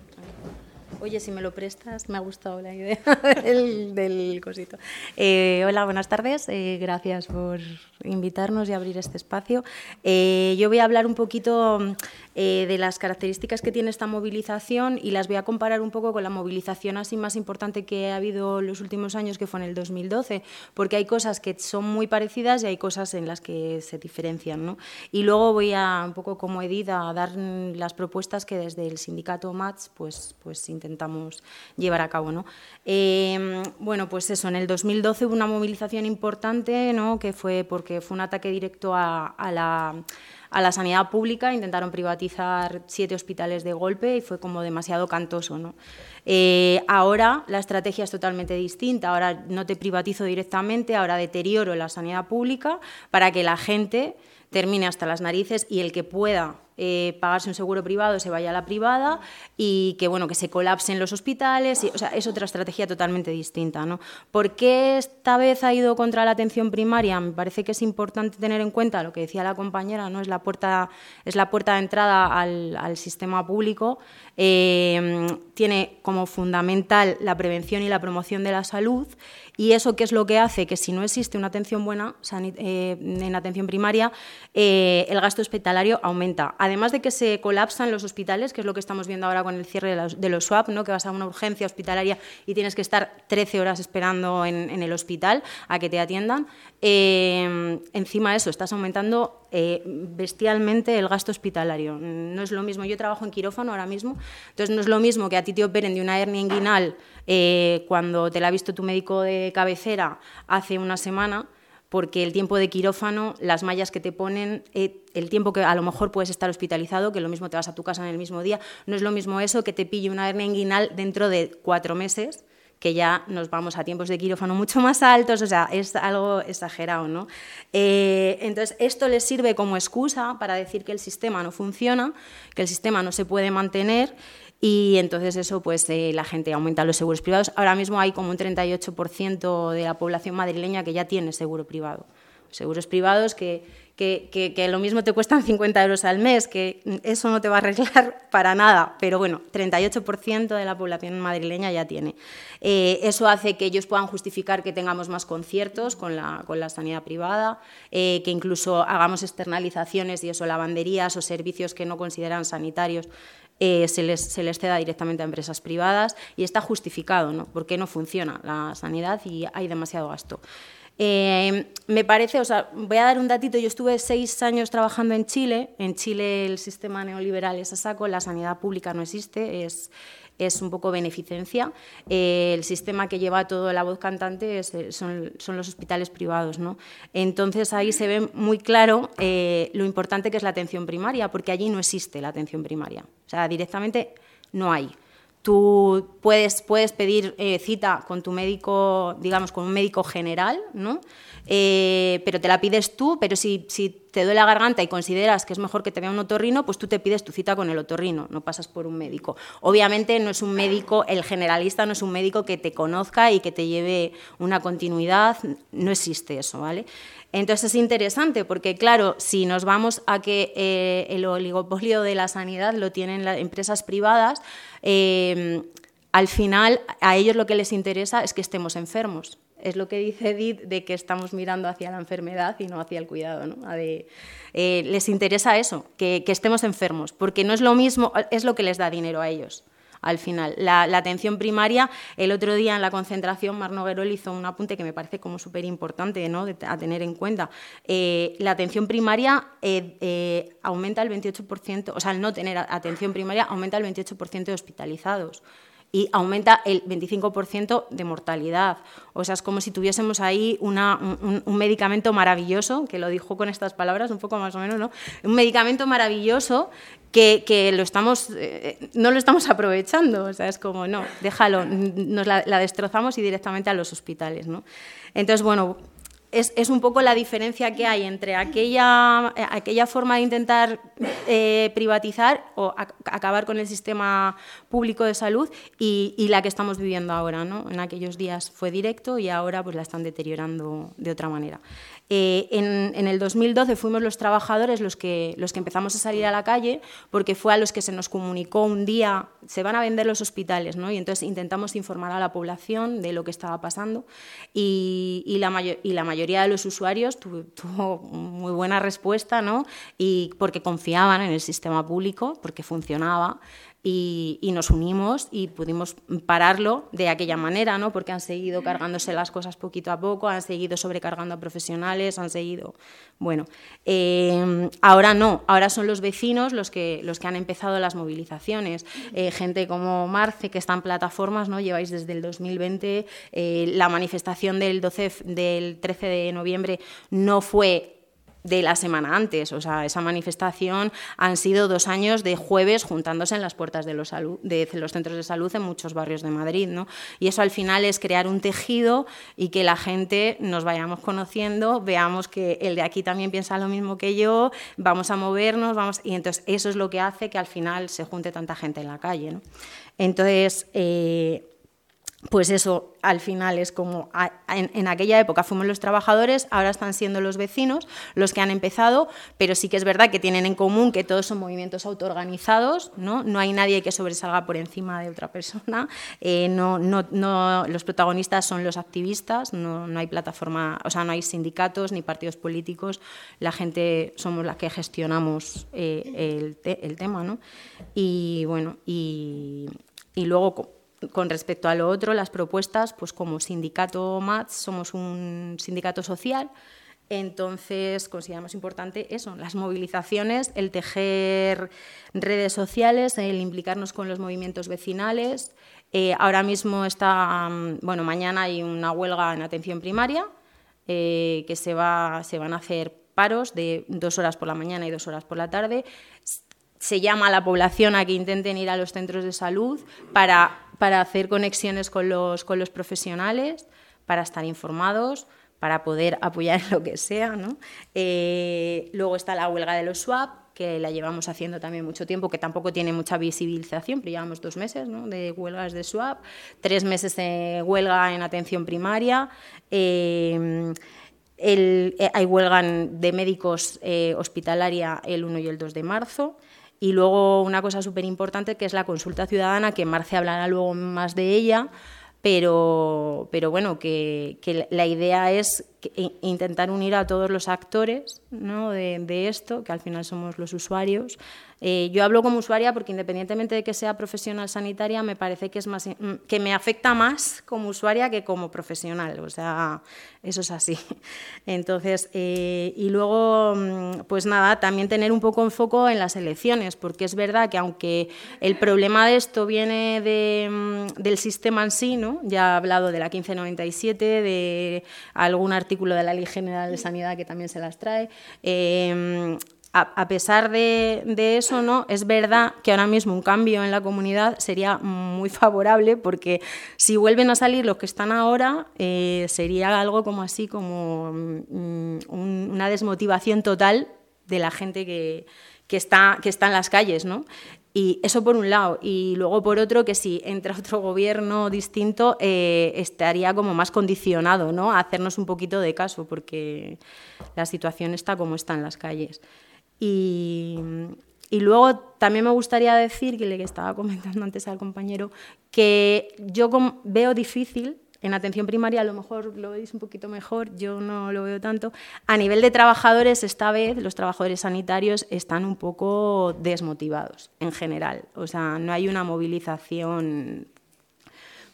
Oye, si me lo prestas, me ha gustado la idea [LAUGHS] del, cosito. Eh, hola, buenas tardes. Eh, gracias por invitarnos y abrir este espacio. Eh, yo voy a hablar un poquito de las características que tiene esta movilización y las voy a comparar un poco con la movilización así más importante que ha habido en los últimos años, que fue en el 2012, porque hay cosas que son muy parecidas y hay cosas en las que se diferencian. ¿no? Y luego voy a, un poco como Edith, a dar las propuestas que desde el sindicato MATS pues, pues intentamos llevar a cabo. ¿no? Em, bueno, pues eso, en el 2012 hubo una movilización importante, ¿no? que fue porque fue un ataque directo a, la, a la sanidad pública, intentaron privatizar siete hospitales de golpe y fue como demasiado cantoso. ¿no? Eh, ahora la estrategia es totalmente distinta, ahora no te privatizo directamente, ahora deterioro la sanidad pública para que la gente termine hasta las narices y el que pueda eh, pagarse un seguro privado, se vaya a la privada y que, bueno, que se colapsen los hospitales. Y, o sea, es otra estrategia totalmente distinta. ¿no? ¿Por qué esta vez ha ido contra la atención primaria? Me parece que es importante tener en cuenta lo que decía la compañera, ¿no? es, la puerta, es la puerta de entrada al, sistema público. Eh, tiene como fundamental la prevención y la promoción de la salud y eso qué es lo que hace que si no existe una atención buena eh, en atención primaria, eh, el gasto hospitalario aumenta. Además de que se colapsan los hospitales, que es lo que estamos viendo ahora con el cierre de los, de los SWAP, ¿no? que vas a una urgencia hospitalaria y tienes que estar 13 horas esperando en, el hospital a que te atiendan. Eh, encima de eso, estás aumentando bestialmente el gasto hospitalario. No es lo mismo, yo trabajo en quirófano ahora mismo, entonces no es lo mismo que a ti te operen de una hernia inguinal cuando te la ha visto tu médico de cabecera hace una semana porque el tiempo de quirófano, las mallas que te ponen, eh, el tiempo que a lo mejor puedes estar hospitalizado, que lo mismo te vas a tu casa en el mismo día, no es lo mismo eso que te pille una hernia inguinal dentro de cuatro meses que ya nos vamos a tiempos de quirófano mucho más altos, o sea, es algo exagerado, ¿no? Eh, entonces, esto les sirve como excusa para decir que el sistema no funciona, que el sistema no se puede mantener y entonces eso, pues eh, la gente aumenta los seguros privados. Ahora mismo hay como un 38% de la población madrileña que ya tiene seguro privado. Seguros privados que, que, que, lo mismo te cuestan 50 euros al mes, que eso no te va a arreglar [LAUGHS] para nada, pero bueno, 38% de la población madrileña ya tiene. Eh, eso hace que ellos puedan justificar que tengamos más conciertos con la, con la sanidad privada, eh, que incluso hagamos externalizaciones y eso, lavanderías o servicios que no consideran sanitarios eh, se, les, se, les, ceda directamente a empresas privadas y está justificado, ¿no? Porque no funciona la sanidad y hay demasiado gasto. Eh, me parece, o sea, voy a dar un datito, yo estuve seis años trabajando en Chile, en Chile el sistema neoliberal es a saco, la sanidad pública no existe, es, es un poco beneficencia. Eh, el sistema que lleva todo la voz cantante eh, son, los hospitales privados. ¿no? Entonces ahí se ve muy claro eh, lo importante que es la atención primaria, porque allí no existe la atención primaria. O sea, directamente no hay. Tú puedes, puedes pedir cita con tu médico, digamos, con un médico general, ¿no? pero te la pides tú, pero si, si te duele la garganta y consideras que es mejor que te vea un otorrino, pues tú te pides tu cita con el otorrino, no pasas por un médico. Obviamente no es un médico, el generalista no es un médico que te conozca y que te lleve una continuidad, no existe eso, ¿vale? Entonces es interesante porque, claro, si nos vamos a que eh, el oligopolio de la sanidad lo tienen las empresas privadas, eh, al final a ellos lo que les interesa es que estemos enfermos es lo que dice Edith de que estamos mirando hacia la enfermedad y no hacia el cuidado. Eh, les interesa eso, que, estemos enfermos, porque no es lo mismo, es lo que les da dinero a ellos. Al final, la, atención primaria, el otro día en la concentración, Mar Noguerol hizo un apunte que me parece como súper importante ¿no? a tener en cuenta. Eh, la atención primaria eh, aumenta el 28%, o sea, al no tener atención primaria, aumenta el 28% de hospitalizados y aumenta el 25% de mortalidad. O sea, es como si tuviésemos ahí un, medicamento maravilloso, que lo dijo con estas palabras, un poco más o menos, ¿no? Un medicamento maravilloso que, lo estamos, eh, no lo estamos aprovechando. Es como, no, déjalo, nos la, destrozamos y directamente a los hospitales. Entonces, bueno, es, un poco la diferencia que hay entre aquella, aquella forma de intentar eh, privatizar o acabar con el sistema público de salud y, la que estamos viviendo ahora. En aquellos días fue directo y ahora pues, la están deteriorando de otra manera. Eh, en, el 2012 fuimos los trabajadores los que, los que empezamos a salir a la calle porque fue a los que se nos comunicó un día, se van a vender los hospitales, ¿no? y entonces intentamos informar a la población de lo que estaba pasando y, la, y la mayoría de los usuarios tuvo, muy buena respuesta ¿no? y porque confiaban en el sistema público, porque funcionaba y, nos unimos y pudimos pararlo de aquella manera, ¿no? porque han seguido cargándose las cosas poquito a poco, han seguido sobrecargando a profesionales, han seguido... Bueno, eh, ahora no, ahora son los vecinos los que, los que han empezado las movilizaciones. Eh, gente como Marce, que está en plataformas, ¿no? lleváis desde el 2020, eh, la manifestación del, 12, del 13 de noviembre no fue de la semana antes. O sea, esa manifestación han sido dos años de jueves juntándose en las puertas de los, de los centros de salud en muchos barrios de Madrid. ¿no? Y eso al final es crear un tejido y que la gente nos vayamos conociendo, veamos que el de aquí también piensa lo mismo que yo, vamos a movernos, vamos y entonces eso es lo que hace que al final se junte tanta gente en la calle. ¿no? Entonces, eh, pues eso al final es como en, aquella época fuimos los trabajadores, ahora están siendo los vecinos los que han empezado, pero sí que es verdad que tienen en común que todos son movimientos autoorganizados, no, no hay nadie que sobresalga por encima de otra persona, eh, no, no, los protagonistas son los activistas, no, hay plataforma, o sea, no hay sindicatos ni partidos políticos, la gente somos las que gestionamos eh, el, el, tema, ¿no? Y bueno, y, y luego con respecto a lo otro, las propuestas, pues como sindicato MATS somos un sindicato social, entonces consideramos importante eso, las movilizaciones, el tejer redes sociales, el implicarnos con los movimientos vecinales. Eh, ahora mismo está, mm, bueno, mañana hay una huelga en atención primaria eh, que se, va, se van a hacer paros de dos horas por la mañana y dos horas por la tarde se llama a la población a que intenten ir a los centros de salud para, para hacer conexiones con los, con los profesionales, para estar informados, para poder apoyar en [LAUGHS] lo que sea. ¿no? Eh, luego está la huelga de los SWAP, que la llevamos haciendo también mucho tiempo, que tampoco tiene mucha visibilización, pero llevamos dos meses ¿no? de huelgas de SWAP, tres meses de huelga en atención primaria. Eh, el, eh, hay huelga de médicos hospitalaria el 1 y el 2 de marzo. Y luego una cosa súper importante que es la consulta ciudadana, que Marce hablará luego más de ella, pero, pero bueno, que, que la idea es intentar unir a todos los actores ¿no? de, esto, que al final somos los usuarios, eh, yo hablo como usuaria porque independientemente de que sea profesional sanitaria, me parece que, es más, mm, que me afecta más como usuaria que como profesional. O sea, eso es así. [LAUGHS] Entonces, eh, y luego, mm, pues nada, también tener un poco enfoco en las elecciones, porque es verdad que aunque el problema de esto viene mm, del sistema en sí, ¿no? ya he hablado de la 1597, de algún artículo de la Ley General de Sanidad que también se las trae, eh, a, pesar de, eso, ¿no? es verdad que ahora mismo un cambio en la comunidad sería muy favorable porque si vuelven a salir los que están ahora, eh, sería algo como así, como mm, una desmotivación total de la gente que, está, que está en las calles. ¿no? Y eso por un lado. Y luego por otro, que si entra [LAUGHS] otro gobierno distinto, eh, estaría como más condicionado ¿no? a hacernos un poquito de caso, porque la situación está como está en las calles. Y, luego también me gustaría decir, que le estaba comentando antes al compañero, que yo veo difícil, en atención primaria a lo mejor lo veis un poquito mejor, yo no lo veo tanto, a nivel de trabajadores esta vez los trabajadores sanitarios están un poco desmotivados en general, o sea, no hay una movilización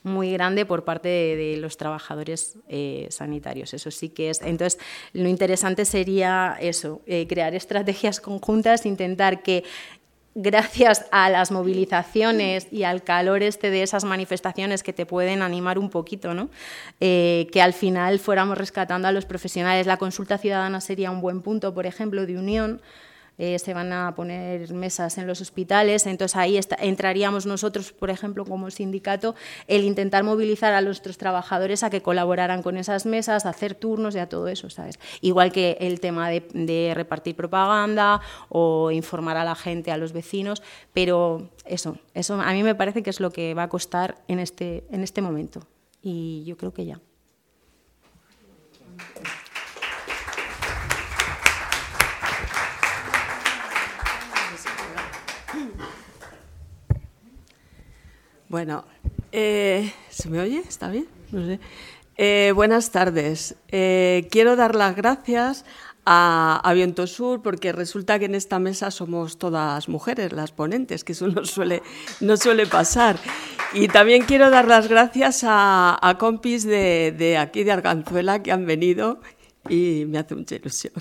muy grande por parte de, los trabajadores eh, sanitarios. Eso sí que es. Entonces, lo interesante sería eso, eh, crear estrategias conjuntas, intentar que gracias a las movilizaciones y al calor este de esas manifestaciones que te pueden animar un poquito, ¿no? Eh, que al final fuéramos rescatando a los profesionales. La consulta ciudadana sería un buen punto, por ejemplo, de unión eh, se van a poner mesas en los hospitales, entonces ahí entraríamos nosotros, por ejemplo, como sindicato, el intentar movilizar a nuestros trabajadores a que colaboraran con esas mesas, hacer turnos y a todo eso, ¿sabes? Igual que el tema de, repartir propaganda o informar a la gente, a los vecinos, pero eso, eso a mí me parece que es lo que va a costar en este, en este momento. Y yo creo que ya. Bueno, eh, ¿se me oye? ¿Está bien? No sé. Eh, buenas tardes. Eh, quiero dar las gracias a, Viento Sur porque resulta que en esta mesa somos todas mujeres, las ponentes, que eso no suele, no suele pasar. Y también quiero dar las gracias a, compis de, de, aquí de Arganzuela que han venido y me hace mucha ilusión.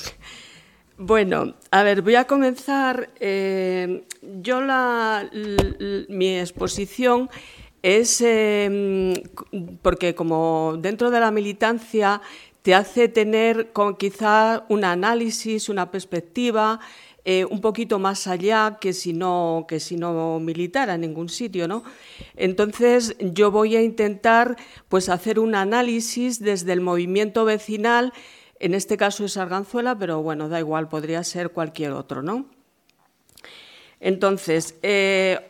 Bueno, a ver, voy a comenzar. Eh, yo la, mi exposición es em, porque como dentro de la militancia te hace tener quizá un análisis, una perspectiva eh, un poquito más allá que si no que si no militara en ningún sitio, ¿no? Entonces yo voy a intentar pues hacer un análisis desde el movimiento vecinal, en este caso es Arganzuela, pero bueno, da igual, podría ser cualquier otro, ¿no? Entonces, eh,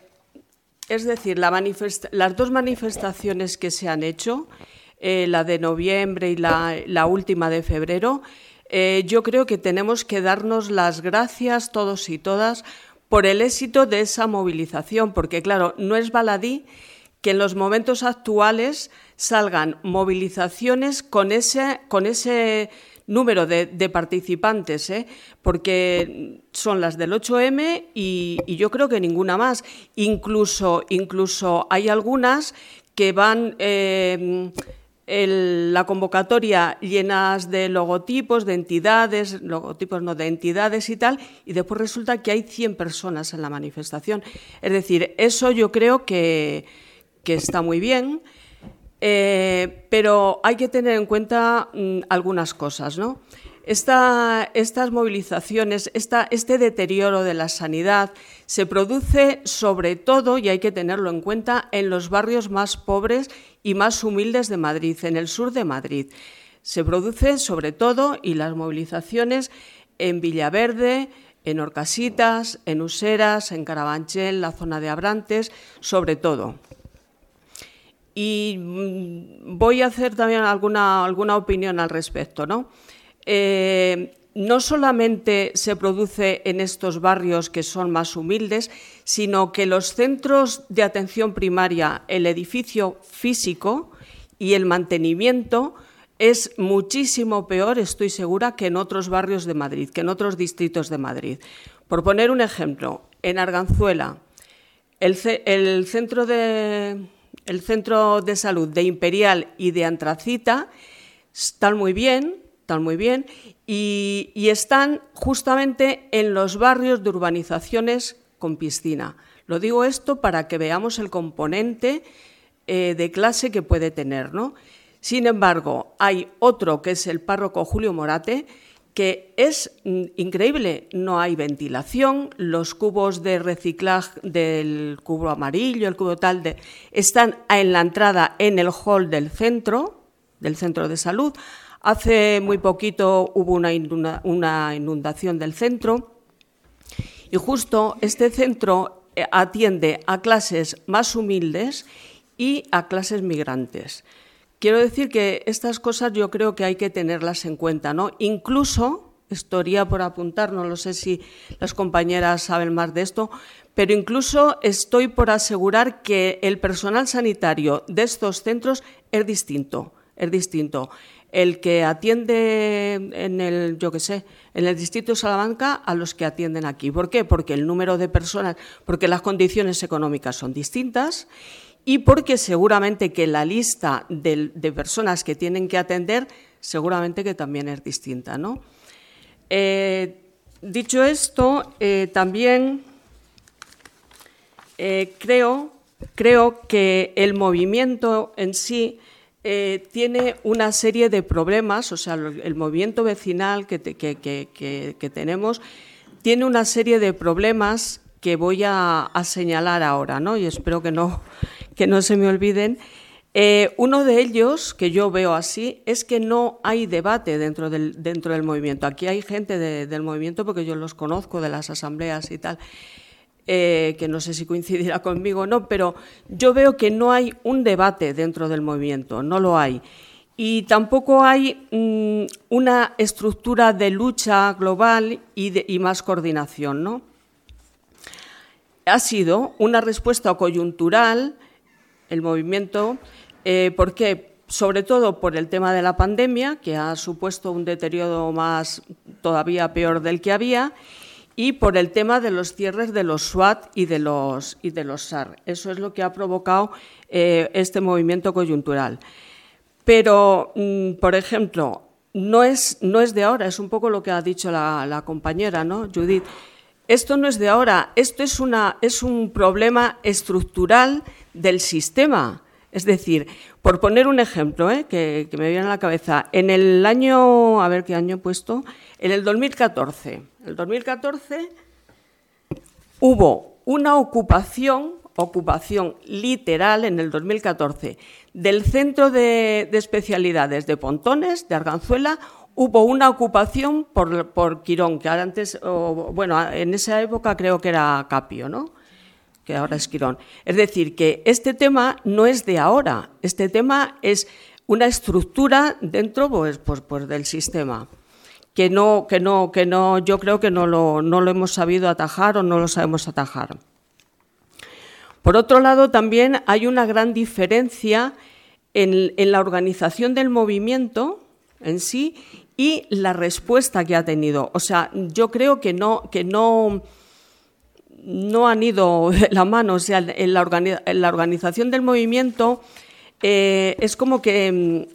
es decir, las dos manifestaciones que se han hecho, eh, la de noviembre y la, última de febrero, eh, yo creo que tenemos que darnos las gracias todos y todas por el éxito de esa movilización, porque claro, no es baladí que en los momentos actuales salgan movilizaciones con ese, con ese número de, participantes, ¿eh? porque son las del 8M y, yo creo que ninguna más. Incluso, incluso hay algunas que van eh, la convocatoria llenas de logotipos, de entidades, logotipos no de entidades y tal, y después resulta que hay 100 personas en la manifestación. Es decir, eso yo creo que, que está muy bien. Eh, pero hay que tener en cuenta mm, algunas cosas, ¿no? estas movilizaciones, este deterioro de la sanidad se produce sobre todo, y hay que tenerlo en cuenta, en los barrios más pobres y más humildes de Madrid, en el sur de Madrid. Se produce sobre todo, y las movilizaciones en Villaverde, en Orcasitas, en Useras, en Carabanchel, la zona de Abrantes, sobre todo. Y mm, voy a hacer también alguna, alguna opinión al respecto. ¿no? Eh, no solamente se produce en estos barrios que son más humildes, sino que los centros de atención primaria, el edificio físico y el mantenimiento es muchísimo peor, estoy segura, que en otros barrios de Madrid, que en otros distritos de Madrid. Por poner un ejemplo, en Arganzuela, el centro de, el centro de salud de Imperial y de Antracita están muy bien, están muy bien, y, están justamente en los barrios de urbanizaciones con piscina. Lo digo esto para que veamos el componente eh, de clase que puede tener. ¿no? Sin embargo, hay otro que es el párroco Julio Morate, que es mm, increíble, no hay ventilación, los cubos de reciclaje del cubo amarillo, el cubo tal, de, están en la entrada en el hall del centro, del centro de salud. Hace muy poquito hubo una, inundación del centro y justo este centro eh, atiende a clases más humildes y a clases migrantes. Quiero decir que estas cosas yo creo que hay que tenerlas en cuenta, ¿no? Incluso, estaría por apuntar, no lo sé si las compañeras saben más de esto, pero incluso estoy por asegurar que el personal sanitario de estos centros es distinto, es distinto. El que atiende en el, yo qué sé, en el distrito de Salamanca a los que atienden aquí. ¿Por qué? Porque el número de personas, porque las condiciones económicas son distintas y porque seguramente que la lista de, personas que tienen que atender seguramente que también es distinta. ¿no? Eh, dicho esto, eh, también eh, creo, creo que el movimiento en sí tiene una serie de problemas, o sea, el movimiento vecinal que, que tenemos tiene una serie de problemas que voy a, señalar ahora, ¿no? Y espero que no, que no se me olviden. Eh, uno de ellos, que yo veo así, es que no hay debate dentro del, dentro del movimiento. Aquí hay gente del movimiento, porque yo los conozco de las asambleas y tal, eh, que no sé si coincidirá [LAUGHS] conmigo o no, pero yo veo que no hay un debate dentro del movimiento, no lo hay. Y tampoco hay mm, una estructura de lucha global y, y más coordinación, ¿no? ha sido una respuesta coyuntural, el movimiento, eh, porque sobre todo por el tema de la pandemia, que ha supuesto un deterioro más todavía peor del que había, y por el tema de los cierres de los SWAT y de los, y de los SAR. Eso es lo que ha provocado eh, este movimiento coyuntural. Pero, mm, por ejemplo, no es, no es de ahora, es un poco lo que ha dicho la, la compañera, ¿no, Judith? Esto no es de ahora, esto es, un problema estructural del sistema. Es decir, por poner un ejemplo ¿eh? que, me viene a la cabeza, en el año, a ver qué año he puesto, en el 2014, el 2014 hubo una ocupación, ocupación literal en el 2014, del Centro de, Especialidades de Pontones, de Arganzuela, hubo una ocupación por, Quirón, que antes, bueno, en esa época creo que era Capio, ¿no? que ahora es Quirón. Es decir, que este tema no es de ahora, este tema es una estructura dentro pues, pues, pues del sistema que no, que no, que no, yo creo que no lo, no lo hemos sabido atajar o no lo sabemos atajar. Por otro lado, también hay una gran diferencia en, en la organización del movimiento en sí y la respuesta que ha tenido. O sea, yo creo que no, que no, no han ido [LAUGHS] la mano. O sea, en la, organización del movimiento eh, es como que mm,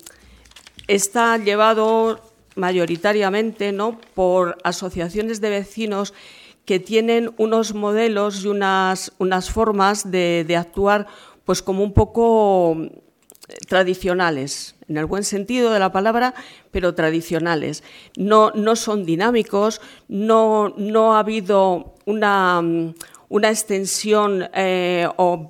está llevado mayoritariamente ¿no? por asociaciones de vecinos que tienen unos modelos y unas, unas formas de, de actuar pues como un poco tradicionales, en el buen sentido de la palabra, pero tradicionales. No, no son dinámicos, no, no ha habido una, una extensión eh,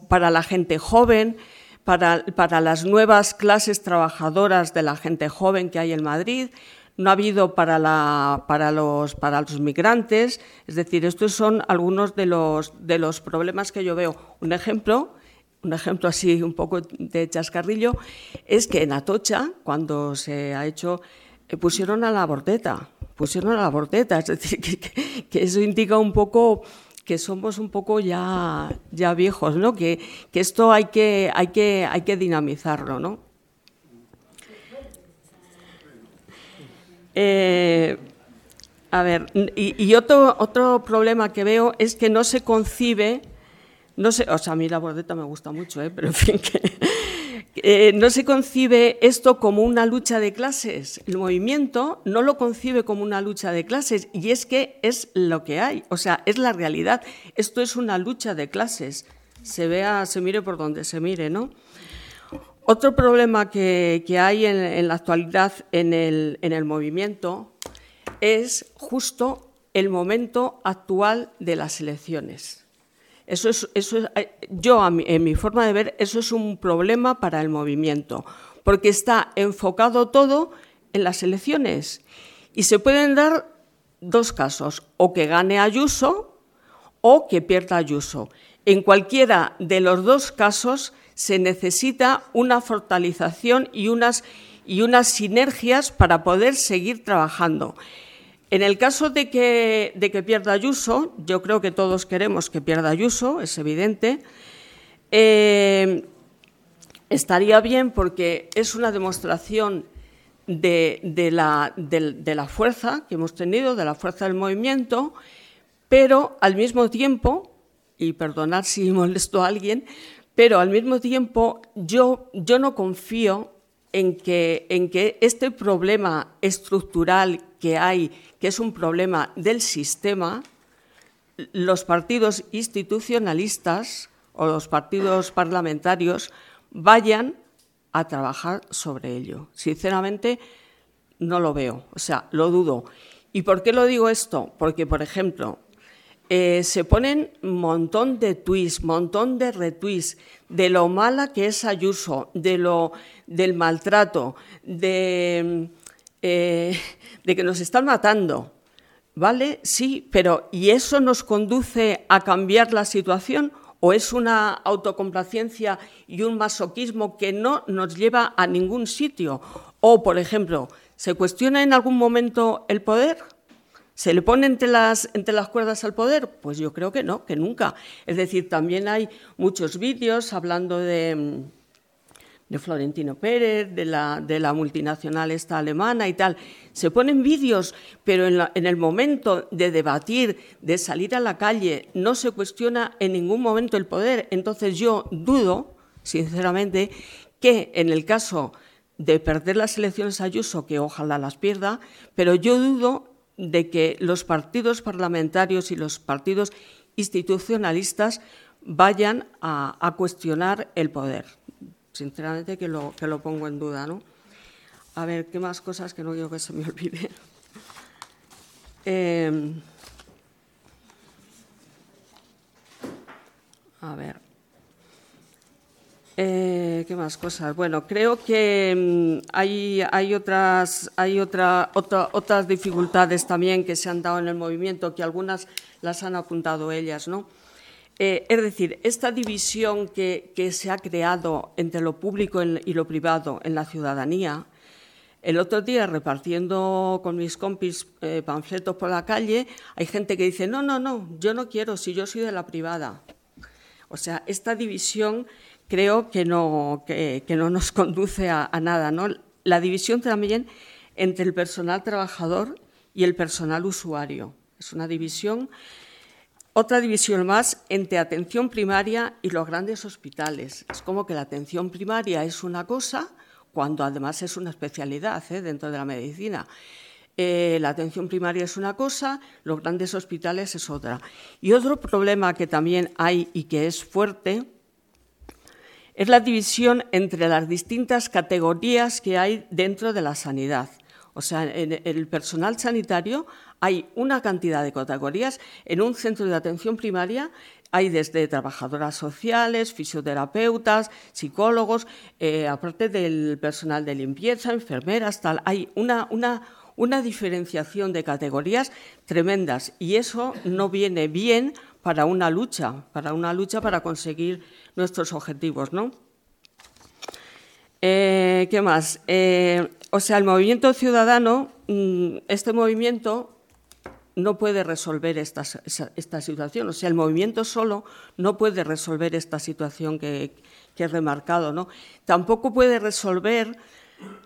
para la gente joven, para, para, las nuevas clases trabajadoras de la gente joven que hay en Madrid, no ha habido para, la, para, los, para los migrantes. Es decir, estos son algunos de los, de los problemas que yo veo. Un ejemplo un ejemplo así un poco de chascarrillo, es que en Atocha, cuando se ha hecho, eh, pusieron a la bordeta, pusieron a la bordeta, [LAUGHS] es decir, que, eso indica un poco que somos un poco ya, ya viejos, ¿no? Que, esto hay que, hay, que, hay que dinamizarlo, ¿no? Eh, a ver, y, y, otro, otro problema que veo es que no se concibe no sé, o sea, a mí la bordeta me gusta mucho, ¿eh? pero en fin, que, eh, no se concibe esto como una lucha de clases. El movimiento no lo concibe como una lucha de clases y es que es lo que hay, o sea, es la realidad. Esto es una lucha de clases, se vea, se mire por donde se mire, ¿no? Otro problema que, hay en, la actualidad en el, en el movimiento es justo el momento actual de las elecciones. Eso es, eso eh, yo, en mi forma de ver, eso es un problema para el movimiento, porque está enfocado todo en las elecciones. Y se pueden dar dos casos, o que gane Ayuso o que pierda Ayuso. En cualquiera de los dos casos se necesita una fortalización y unas, y unas sinergias para poder seguir trabajando. En el caso de que, de que pierda Ayuso, yo creo que todos queremos que pierda Ayuso, es evidente, eh, estaría bien porque es una demostración de, la, de, la, fuerza que hemos tenido, de la fuerza del movimiento, pero al mismo tiempo, y perdonad si [LAUGHS] molesto a alguien, pero al mismo tiempo yo, yo no confío en que, en que este problema estructural que hay, es un problema del sistema, los partidos institucionalistas o los partidos parlamentarios vayan a trabajar sobre ello. Sinceramente, no lo veo, o sea, lo dudo. ¿Y por qué lo digo esto? Porque, por ejemplo, eh, se ponen montón de tweets, montón de retweets de lo mala que es Ayuso, de lo, del maltrato, de, eh, de que nos están matando. ¿Vale? Sí, pero ¿y eso nos conduce a cambiar la situación? ¿O es una autocomplacencia y un masoquismo que no nos lleva a ningún sitio? O, por ejemplo, ¿se cuestiona en algún momento el poder? ¿Se le pone entre las, entre las cuerdas al poder? Pues yo creo que no, que nunca. Es decir, también hay muchos vídeos hablando de, de Florentino Pérez, de la, de la, multinacional esta alemana y tal. Se ponen vídeos, pero en, en, el momento de debatir, de salir a la calle, no se cuestiona en ningún momento el poder. Entonces yo dudo, sinceramente, que en el caso de perder las elecciones a Ayuso, que ojalá las pierda, pero yo dudo de que los partidos parlamentarios y los partidos institucionalistas vayan a, cuestionar el poder. Sinceramente que lo, que lo pongo en duda, ¿no? A ver, ¿qué más cosas que no quiero que se me [LAUGHS] olvide? Em, a ver. Eh, ¿Qué más cosas? Bueno, creo que mm, hay, hay, otras, hay otra, otras dificultades también que se han dado en el movimiento, que algunas las han apuntado ellas, ¿no? Eh, es decir, esta división que, se ha creado entre lo público y lo privado en la ciudadanía, el otro día repartiendo con mis compis eh, panfletos por la calle, hay gente que dice, no, no, no, yo no quiero, si yo soy de la privada. O sea, esta división creo que no, que, no nos [LAUGHS] conduce a, nada. ¿no? La división también entre el personal trabajador y el personal usuario. Es una división, otra división más entre atención primaria y los grandes hospitales. Es como que la atención primaria es una cosa cuando además es una especialidad ¿eh? dentro de la medicina. Eh, la atención primaria es una cosa, los grandes hospitales es otra. Y otro problema que también hay y que es fuerte es la división entre las distintas categorías que hay dentro de la sanidad. O sea, en el personal sanitario hay una cantidad de categorías. En un centro de atención primaria hay desde trabajadoras sociales, fisioterapeutas, psicólogos, eh, aparte del personal de limpieza, enfermeras, tal. Hay una, una, una diferenciación de categorías tremendas y eso no viene bien para una lucha, para una lucha para conseguir nuestros objetivos, ¿no? Eh, ¿Qué más? Eh, o sea, el movimiento ciudadano, mm, este movimiento no puede resolver esta, situación. O sea, el movimiento solo no puede resolver esta situación que, he remarcado. ¿no? Tampoco puede resolver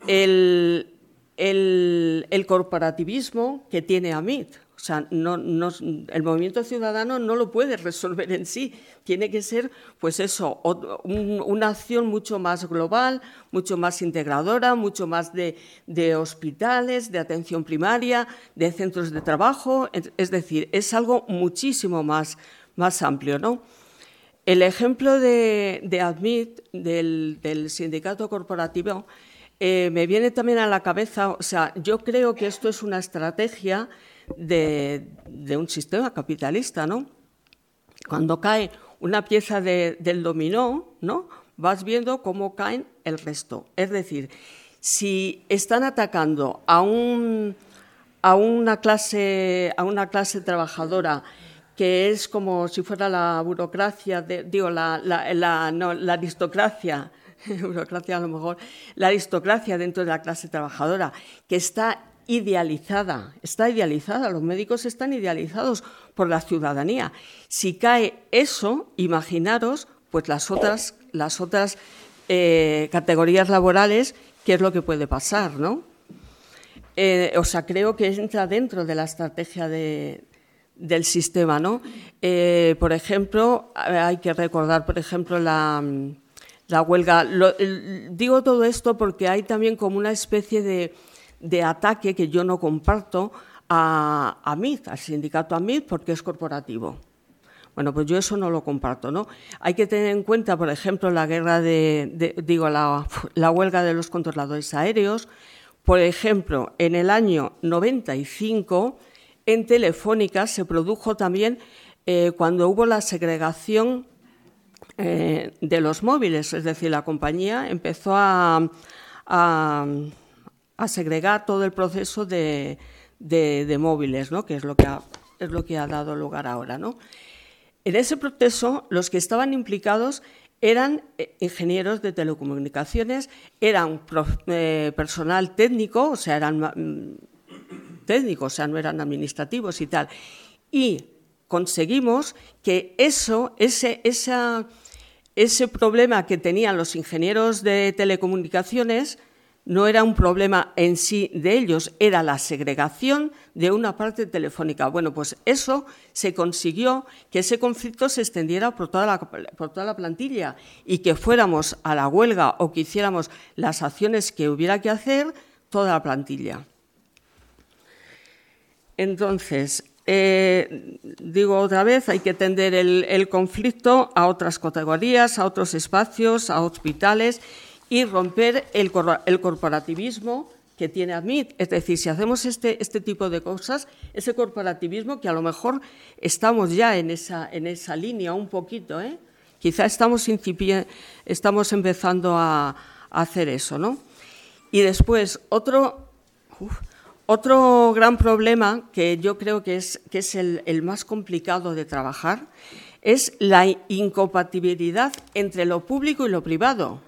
el, el, corporativismo que tiene AMIT. O sea, no, el movimiento ciudadano no lo puede resolver en sí. Tiene que ser, pues eso, una acción mucho más global, mucho más integradora, mucho más de, hospitales, de atención primaria, de centros de trabajo. Es decir, es algo muchísimo más, más amplio, ¿no? El ejemplo de, de ADMIT, del, del sindicato corporativo, eh, me viene también a la cabeza, o sea, yo creo que esto es una estrategia de, un sistema capitalista, ¿no? Cuando cae una pieza del dominó, ¿no? Vas viendo cómo caen el resto. Es decir, si están atacando a, un, a, una, clase, a una clase trabajadora que es como si fuera la burocracia, digo, la, la aristocracia [LAUGHS] burocracia a lo mejor, la aristocracia dentro de la clase trabajadora, que está idealizada, está idealizada, los médicos están idealizados por la ciudadanía. Si cae eso, imaginaros pues las otras, las otras eh, categorías laborales, qué es lo que puede pasar, ¿no? Eh, o sea, creo que entra dentro de la estrategia del sistema, ¿no? Eh, por ejemplo, hay que recordar, por ejemplo, la la huelga. digo todo esto porque hay también como una especie de, ataque que yo no comparto a, a al sindicato AMIT, porque es corporativo. Bueno, pues yo eso no lo comparto, ¿no? Hay que tener en cuenta, por ejemplo, la guerra de, digo, la, huelga de los controladores aéreos. Por ejemplo, en el año 95, en Telefónica se produjo también eh, cuando hubo la segregación eh, de los móviles, es decir, la compañía empezó a, segregar todo el proceso de, móviles, ¿no? que es lo que, ha, es lo que ha dado lugar ahora. ¿no? En ese proceso, los que estaban implicados eran eh, ingenieros de telecomunicaciones, eran eh, personal técnico, o sea, eran mm, técnicos, o sea, no eran administrativos y tal. Y conseguimos que eso, ese, ese problema que tenían los ingenieros de telecomunicaciones no era un problema en sí de ellos, era la segregación de una parte telefónica. Bueno, pues eso se consiguió que ese conflicto se extendiera por toda la, por toda la plantilla y que fuéramos a la huelga o que hiciéramos las acciones que hubiera que hacer toda la plantilla. Entonces, eh, digo otra vez, hay que tender el, conflicto a otras categorías, a otros espacios, a hospitales y romper el, corporativismo que tiene ADMIT. Es decir, si hacemos este, este, tipo de cosas, ese corporativismo que a lo mejor estamos ya en esa, en esa línea un poquito, ¿eh? quizá estamos, estamos empezando a, hacer eso. ¿no? Y después, otro... Otro gran problema que yo creo que es, que es el, más complicado de trabajar es la incompatibilidad entre lo público y lo privado.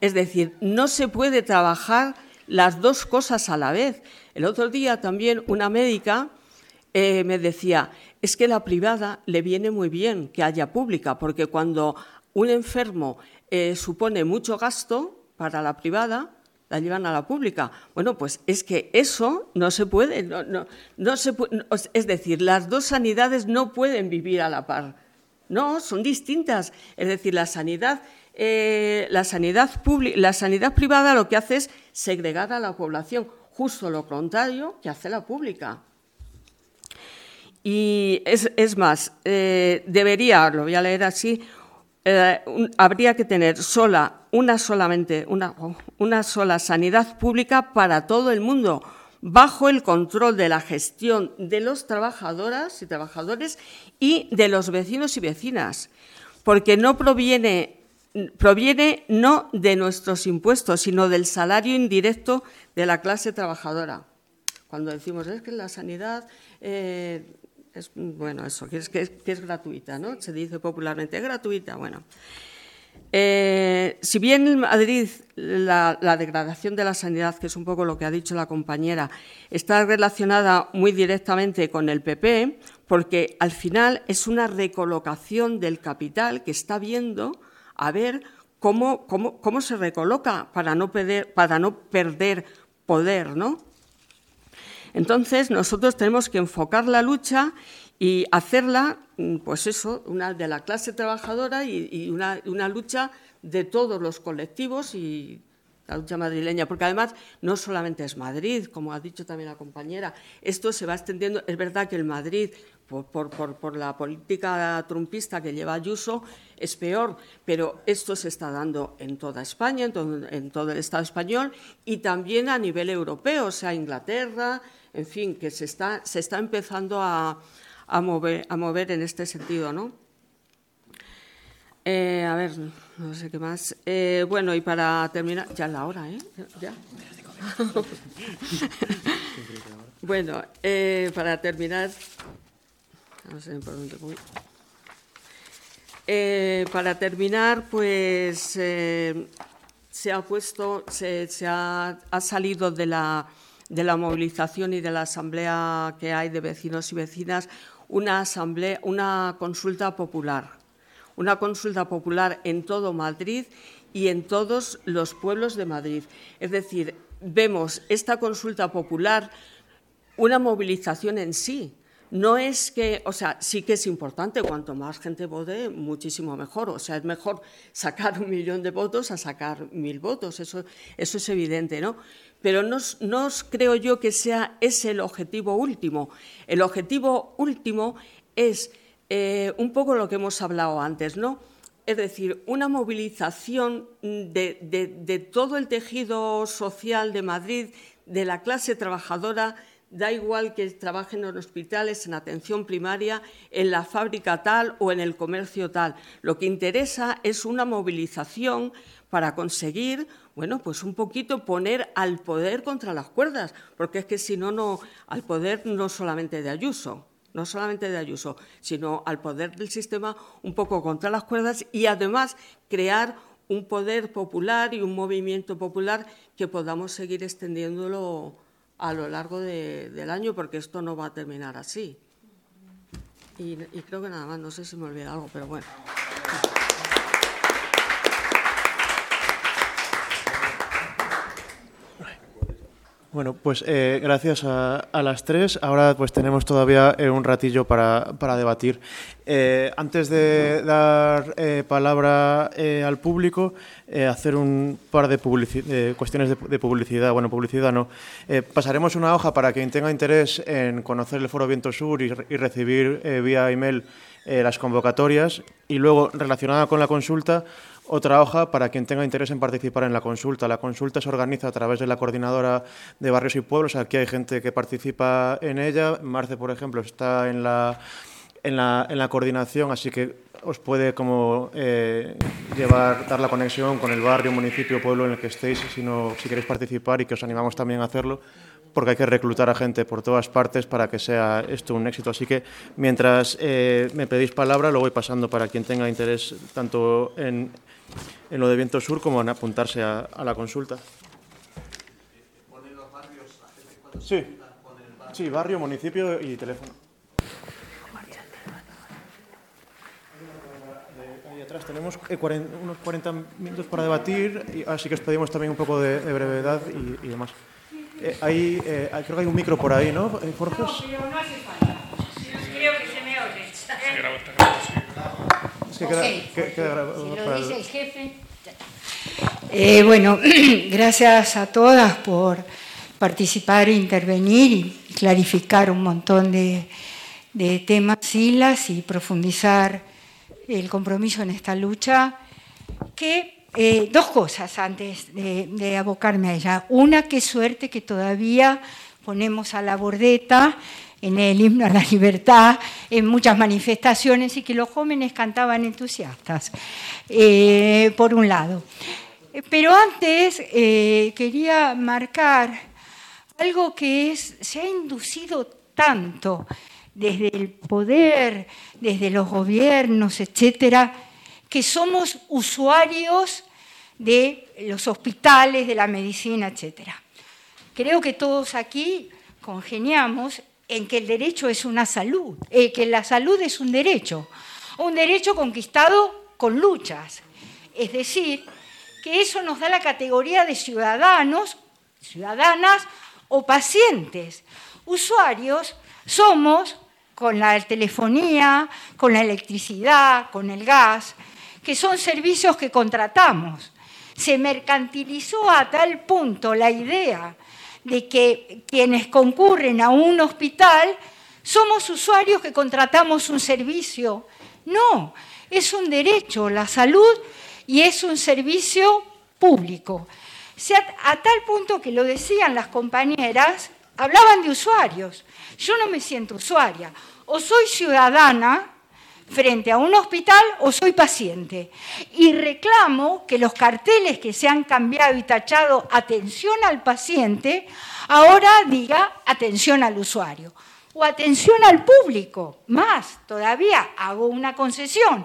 Es decir, no se puede trabajar las dos cosas a la vez. El otro día también una médica eh, me decía, es que la privada le viene muy bien que haya pública, porque cuando un enfermo eh, supone mucho gasto para la privada, la llevan a la pública. Bueno, pues es que eso no se puede, no, no, se es decir, las dos sanidades no pueden vivir a la par. No, son distintas. Es decir, la sanidad, eh, la sanidad la sanidad privada lo que hace es segregar a la población, justo lo contrario que hace la pública. Y es, más, eh, debería, lo voy a leer así, eh, habría que tener sola, una solamente, una, una sola sanidad pública para todo el mundo, bajo el control de la gestión de los trabajadoras y trabajadores y de los vecinos y vecinas, porque no proviene, proviene no de nuestros impuestos, sino del salario indirecto de la clase trabajadora. Cuando decimos es que la sanidad eh, es, bueno, eso, que es, que es, gratuita, ¿no? Se dice popularmente, gratuita, bueno. Eh, si bien en Madrid la, degradación de la sanidad, que es un poco lo que ha dicho la compañera, está relacionada muy directamente con el PP, porque al final es una recolocación del capital que está viendo a ver cómo, cómo, cómo se recoloca para no, perder, para no perder poder, ¿no? Entonces, nosotros tenemos que enfocar la lucha y hacerla, mm, pues eso, una de la clase trabajadora y, una, lucha de todos los colectivos y la lucha madrileña, porque además no solamente es Madrid, como ha dicho también la compañera, esto se va extendiendo, es verdad que el Madrid, por, la política trumpista que lleva Ayuso, es peor, pero esto se está dando en toda España, en todo, el Estado español y también a nivel europeo, o sea, Inglaterra, en fin, que se está, se está empezando a, mover, a mover en este sentido, ¿no? Eh, a ver, no sé qué más. Eh, bueno, y para terminar, ya es la hora, ¿eh? ¿Ya? [LAUGHS] bueno, eh, para terminar, no voy. para terminar, pues se ha puesto, se, ha, ha, salido de la de la movilización y de la asamblea que hay de vecinos y vecinas, una, una consulta popular, una consulta popular en todo Madrid y en todos los pueblos de Madrid. Es decir, vemos esta consulta popular una movilización en sí, no es que, o sea, sí que es importante, cuanto más gente vote, muchísimo mejor. O sea, es mejor sacar un millón de votos a sacar mil votos, eso, eso es evidente, ¿no? pero no, creo yo que sea ese el objetivo último. El objetivo último es eh, un poco lo que hemos hablado antes, ¿no? Es decir, una movilización de, todo el tejido social de Madrid, de la clase trabajadora, da igual que trabajen en hospitales, en atención primaria, en la fábrica tal o en el comercio tal. Lo que interesa es una movilización para conseguir bueno, pues un poquito poner al poder contra las cuerdas, porque es que si no, no, al poder no solamente de Ayuso, no solamente de Ayuso, sino al poder del sistema un poco contra las cuerdas y además crear un poder popular y un movimiento popular que podamos seguir extendiéndolo a lo largo del año, porque esto no va a terminar así. Y, y creo que nada más, no sé si me olvida algo, pero bueno. Bueno, pues eh, gracias a, las tres. Ahora pues tenemos todavía eh, un ratillo para, debatir. Eh, antes de dar palabra al público, hacer un par de cuestiones de, publicidad. Bueno, publicidad no. pasaremos una hoja para quien tenga interés en conocer el Foro Viento Sur y, y recibir vía email las convocatorias. Y luego, relacionada con la consulta, otra hoja para quien tenga interés en participar en la consulta. La consulta se organiza a través de la coordinadora de barrios y pueblos. Aquí hay gente que participa en ella. Marce, por ejemplo, está en la, en la, en la coordinación, así que os puede como eh, llevar, dar la conexión con el barrio, municipio, pueblo en el que estéis, si, si queréis participar y que os animamos también a hacerlo porque hay que reclutar a gente por todas partes para que sea esto un éxito. Así que mientras eh, me pedís palabra, lo voy pasando para quien tenga interés tanto en, en lo de Viento Sur como en apuntarse a, la consulta. Sí, sí, barrio, municipio y teléfono. Ahí atrás tenemos eh, unos 40 minutos para debatir, así que os pedimos también un poco de, brevedad y, demás. Eh, ahí, eh, creo que hay un micro por ahí, ¿no, Jorge? No, pero no hace falta. Creo que se me oye bueno, [CLEARS THROAT] gracias a todas por participar e intervenir y clarificar un montón de, temas, y profundizar el compromiso en esta lucha. Que eh, dos cosas antes de, de abocarme a ella. Una, qué suerte que todavía ponemos a la bordeta en el himno a la libertad, en muchas manifestaciones y que los jóvenes cantaban entusiastas, eh, por un lado. Pero antes eh, quería marcar algo que se ha inducido tanto desde el poder, desde los gobiernos, etcétera, que somos usuarios de los hospitales, de la medicina, etcétera. Creo que todos aquí congeniamos en que el derecho es una salud, eh, que la salud es un derecho, un derecho conquistado con luchas. Es decir, que eso nos da la categoría de ciudadanos, ciudadanas o pacientes. Usuarios somos con la telefonía, con la electricidad, con el gas, que son servicios que contratamos. Se mercantilizó a tal punto la idea de que quienes concurren a un hospital somos usuarios que contratamos un servicio. No, es un derecho la salud y es un servicio público. a tal punto que lo decían las compañeras, hablaban de usuarios. Yo no me siento usuaria. O soy ciudadana frente a un hospital o soy paciente. Y reclamo que los carteles que se han cambiado y tachado atención al paciente, ahora diga atención al usuario o atención al público. Más, todavía hago una concesión,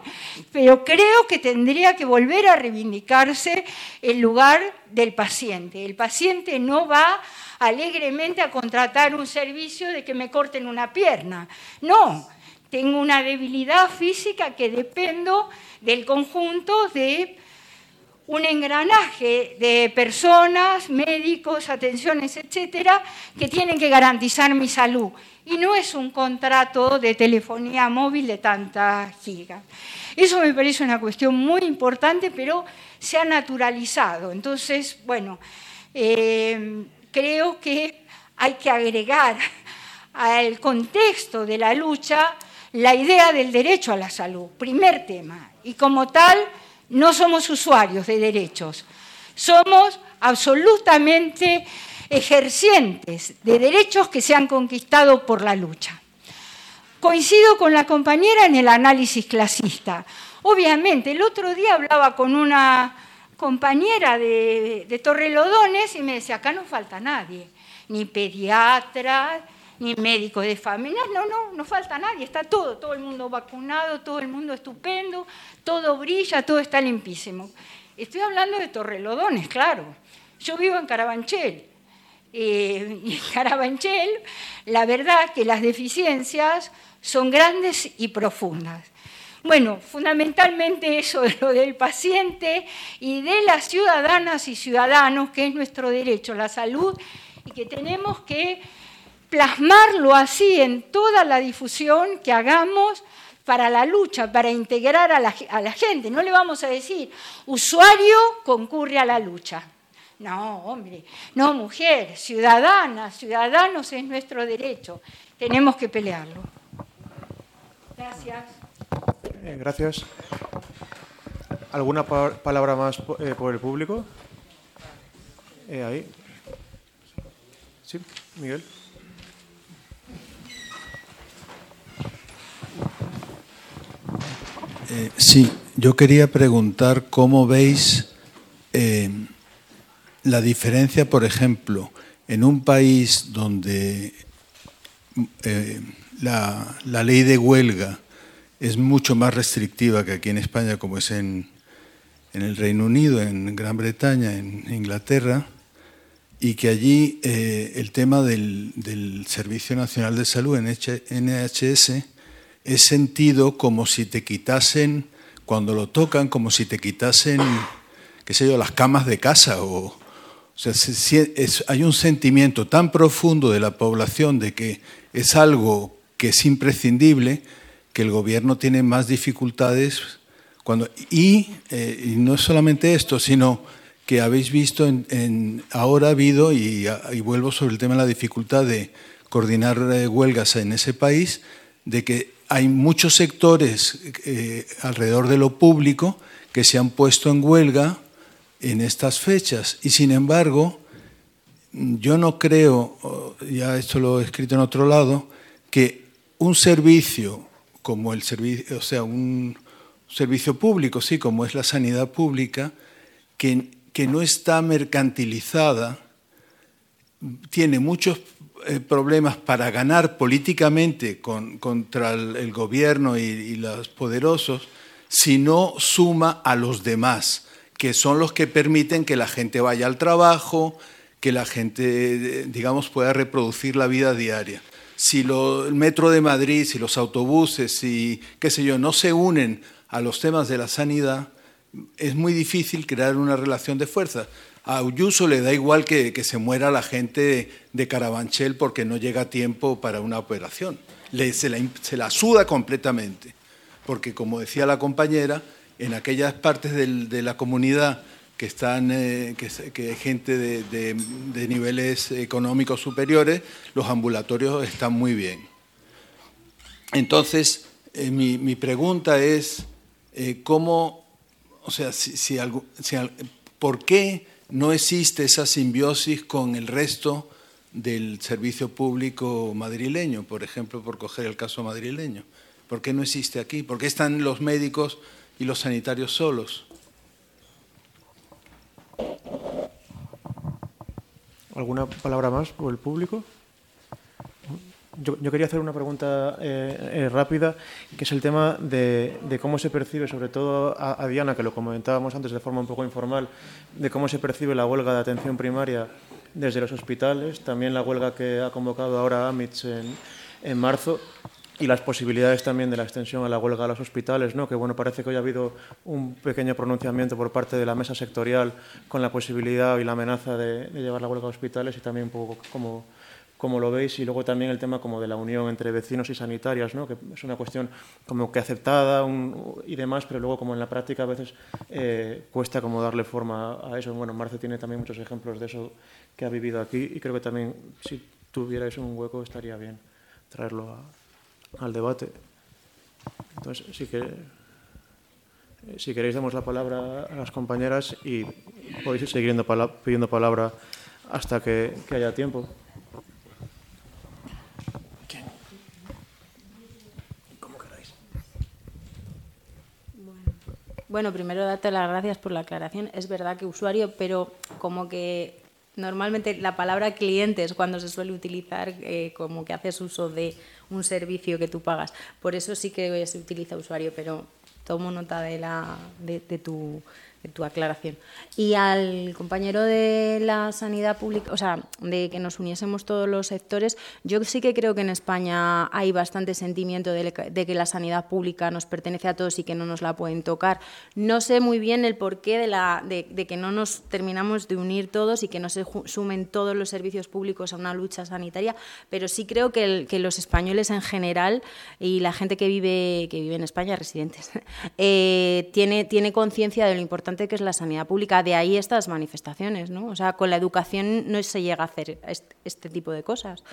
pero creo que tendría que volver a reivindicarse el lugar del paciente. El paciente no va alegremente a contratar un servicio de que me corten una pierna. No, tengo una debilidad física que dependo del conjunto de un engranaje de personas, médicos, atenciones, etcétera, que tienen que garantizar mi salud. Y no es un contrato de telefonía móvil de tantas gigas. Eso me parece una cuestión muy importante, pero se ha naturalizado. Entonces, bueno, eh, creo que hay que agregar al contexto de la lucha la idea del derecho a la salud, primer tema. Y como tal, no somos usuarios de derechos, somos absolutamente ejercientes de derechos que se han conquistado por la lucha. Coincido con la compañera en el análisis clasista. Obviamente, el otro día hablaba con una compañera de, Torrelodones y me decía, acá no falta nadie, ni pediatras, ni médico de familia. No, no, no falta nadie, está todo, todo el mundo vacunado, todo el mundo estupendo, todo brilla, todo está limpísimo. Estoy hablando de Torrelodones, claro. Yo vivo en Carabanchel. Eh, [LAUGHS] y en Carabanchel, la verdad que las deficiencias son grandes y profundas. Bueno, fundamentalmente eso de lo del paciente y de las ciudadanas y ciudadanos, que es nuestro derecho, la salud y que tenemos que plasmarlo así en toda la difusión que hagamos para la lucha, para integrar a la, gente. No le vamos a decir, usuario concurre a la lucha. No, hombre, no, mujer, ciudadana, ciudadanos es nuestro derecho. Tenemos que pelearlo. Gracias. Gracias. ¿Alguna pa palabra más eh, por el público? Eh, ahí. Sí, Miguel. Eh, sí, yo quería preguntar cómo veis eh, la diferencia, por ejemplo, en un país donde eh, la, ley de huelga es mucho más restrictiva que aquí en España, como es en, en el Reino Unido, en Gran Bretaña, en Inglaterra, y que allí el tema del, del, Servicio Nacional de Salud, NHS, es sentido como si te quitasen, cuando lo tocan, como si te quitasen, qué sé yo, las camas de casa o, o sea, hay un sentimiento tan profundo de la población de que es algo que es imprescindible que el gobierno tiene más dificultades cuando y, eh, y no es solamente esto, sino que habéis visto en, en ahora ha habido y, y, vuelvo sobre el tema de la dificultad de coordinar eh, huelgas en ese país, de que hay muchos sectores eh, alrededor de lo público que se han puesto en huelga en estas fechas. Y sin embargo, yo no creo, ya esto lo he escrito en otro lado, que un servicio como el servicio, o sea, un servicio público, sí, como es la sanidad pública, que, que no está mercantilizada, tiene muchos problemas para ganar políticamente con, contra el, el gobierno y, y los poderosos si no suma a los demás que son los que permiten que la gente vaya al trabajo, que la gente, digamos, pueda reproducir la vida diaria. Si lo, el metro de Madrid, si los autobuses, si, qué sé yo, no se unen a los temas de la sanidad, es muy difícil crear una relación de fuerza. A Ayuso le da igual que, se muera la gente de, Carabanchel porque no llega a tiempo para una operación. Se, la, se la suda completamente. Porque, como decía la compañera, en aquellas partes de la comunidad que están eh, que, que, gente de, niveles económicos superiores, los ambulatorios están muy bien. Entonces, eh, mi, mi, pregunta es eh, cómo, o sea, si, si algo, si, ¿por qué no existe esa simbiosis con el resto del servicio público madrileño, por ejemplo, por coger el caso madrileño? ¿Por qué no existe aquí? ¿Por qué están los médicos y los sanitarios solos. ¿Alguna palabra más por el público? Yo, yo quería hacer una pregunta eh, eh, rápida, que es el tema de, cómo se percibe, sobre todo a, Diana, que lo comentábamos antes de forma un poco informal, de cómo se percibe la huelga de atención primaria desde los hospitales, también la huelga que ha convocado ahora AMITS en, en marzo, y las posibilidades también de la extensión a la huelga a los hospitales, ¿no? que bueno, parece que hoy ha habido un pequeño pronunciamiento por parte de la mesa sectorial con la posibilidad y la amenaza de, de llevar la huelga a hospitales y también un poco como, como lo veis y luego también el tema como de la unión entre vecinos y sanitarias, ¿no? que es una cuestión como que aceptada y demás, pero luego como en la práctica a veces eh, cuesta como darle forma a eso. Bueno, Marce tiene también muchos ejemplos de eso que ha vivido aquí y creo que también si tuvierais un hueco estaría bien traerlo al debate. Entonces, sí que, si queréis, damos la palabra a las compañeras y podéis seguir pidiendo palabra hasta que haya tiempo. ¿Quién? Como queráis. Bueno. Bueno, primero darte las gracias por la aclaración. Es verdad que usuario, pero como que normalmente la palabra cliente es cuando se suele utilizar eh, como que haces uso de un servicio que tú pagas. Por eso sí que se utiliza usuario, pero tomo nota de, la, de, de, tu, tu aclaración. Y al compañero de la sanidad pública, o sea, de que nos uniésemos todos los sectores, yo sí que creo que en España hay bastante sentimiento de, que la sanidad pública nos pertenece a todos y que no nos la pueden tocar. No sé muy bien el porqué de, la, de, que no nos terminamos de unir todos y que no se sumen todos los servicios públicos a una lucha sanitaria, pero sí creo que, los españoles en general y la gente que vive, que vive en España, residentes, [LAUGHS] eh, tiene, tiene conciencia de lo importante que es la sanidad pública. De ahí estas manifestaciones, ¿no? O sea, con la educación no se llega a hacer este, tipo de cosas.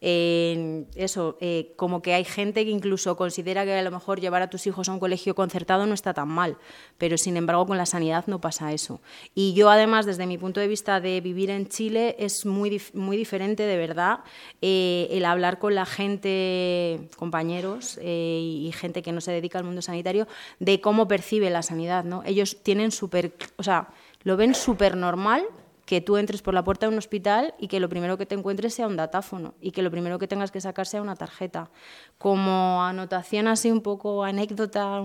eso, eh, como que hay gente que incluso considera que a lo mejor llevar a tus hijos a un colegio concertado no está tan mal, pero sin embargo con la sanidad no pasa eso. Y yo además, desde mi punto de vista de vivir en Chile, es muy, muy diferente de verdad eh, el hablar con la gente, compañeros eh, y gente que no se dedica al mundo sanitario, de cómo percibe la sanidad. ¿no? Ellos tienen su o sea, lo ven súper normal que tú entres por la puerta de un hospital y que lo primero que te encuentres sea un datáfono y que lo primero que tengas que sacar sea una tarjeta. Como anotación así un poco anécdota,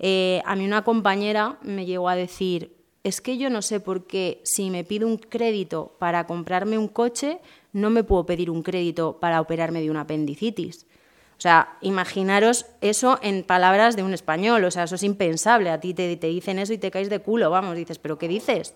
eh, a mí una compañera me llegó a decir, es que yo no sé por qué si me pido un crédito para comprarme un coche, no me puedo pedir un crédito para operarme de una apendicitis. O sea, imaginaros eso en palabras de un español, o sea, eso es impensable. A ti te, te dicen eso y te caes de culo, vamos, dices, ¿pero qué dices?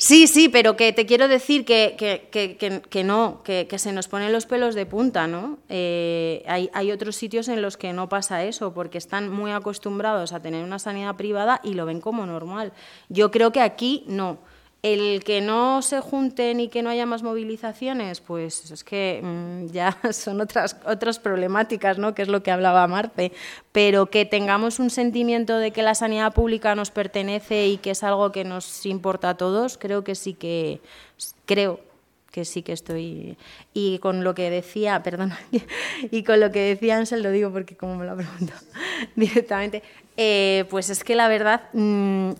Sí, sí, pero que te quiero decir que, que, no, que, se nos ponen los pelos de punta, ¿no? Eh, hay, hay, otros sitios en los que no pasa eso, porque están muy acostumbrados a tener una sanidad privada y lo ven como normal. Yo creo que aquí no. El que no se junten y que no haya más movilizaciones, pues es que mm, ya [LAUGHS] son otras, otras problemáticas, ¿no? que es lo que hablaba Marte, pero que tengamos un sentimiento de que la sanidad pública nos pertenece y que es algo que nos importa a todos, creo que sí que, creo que sí que estoy. Y con lo que decía, [LAUGHS] perdona, y con lo que decía Ansel, lo digo porque como me lo ha preguntado [LAUGHS] directamente, eh, pues es que la verdad, mm,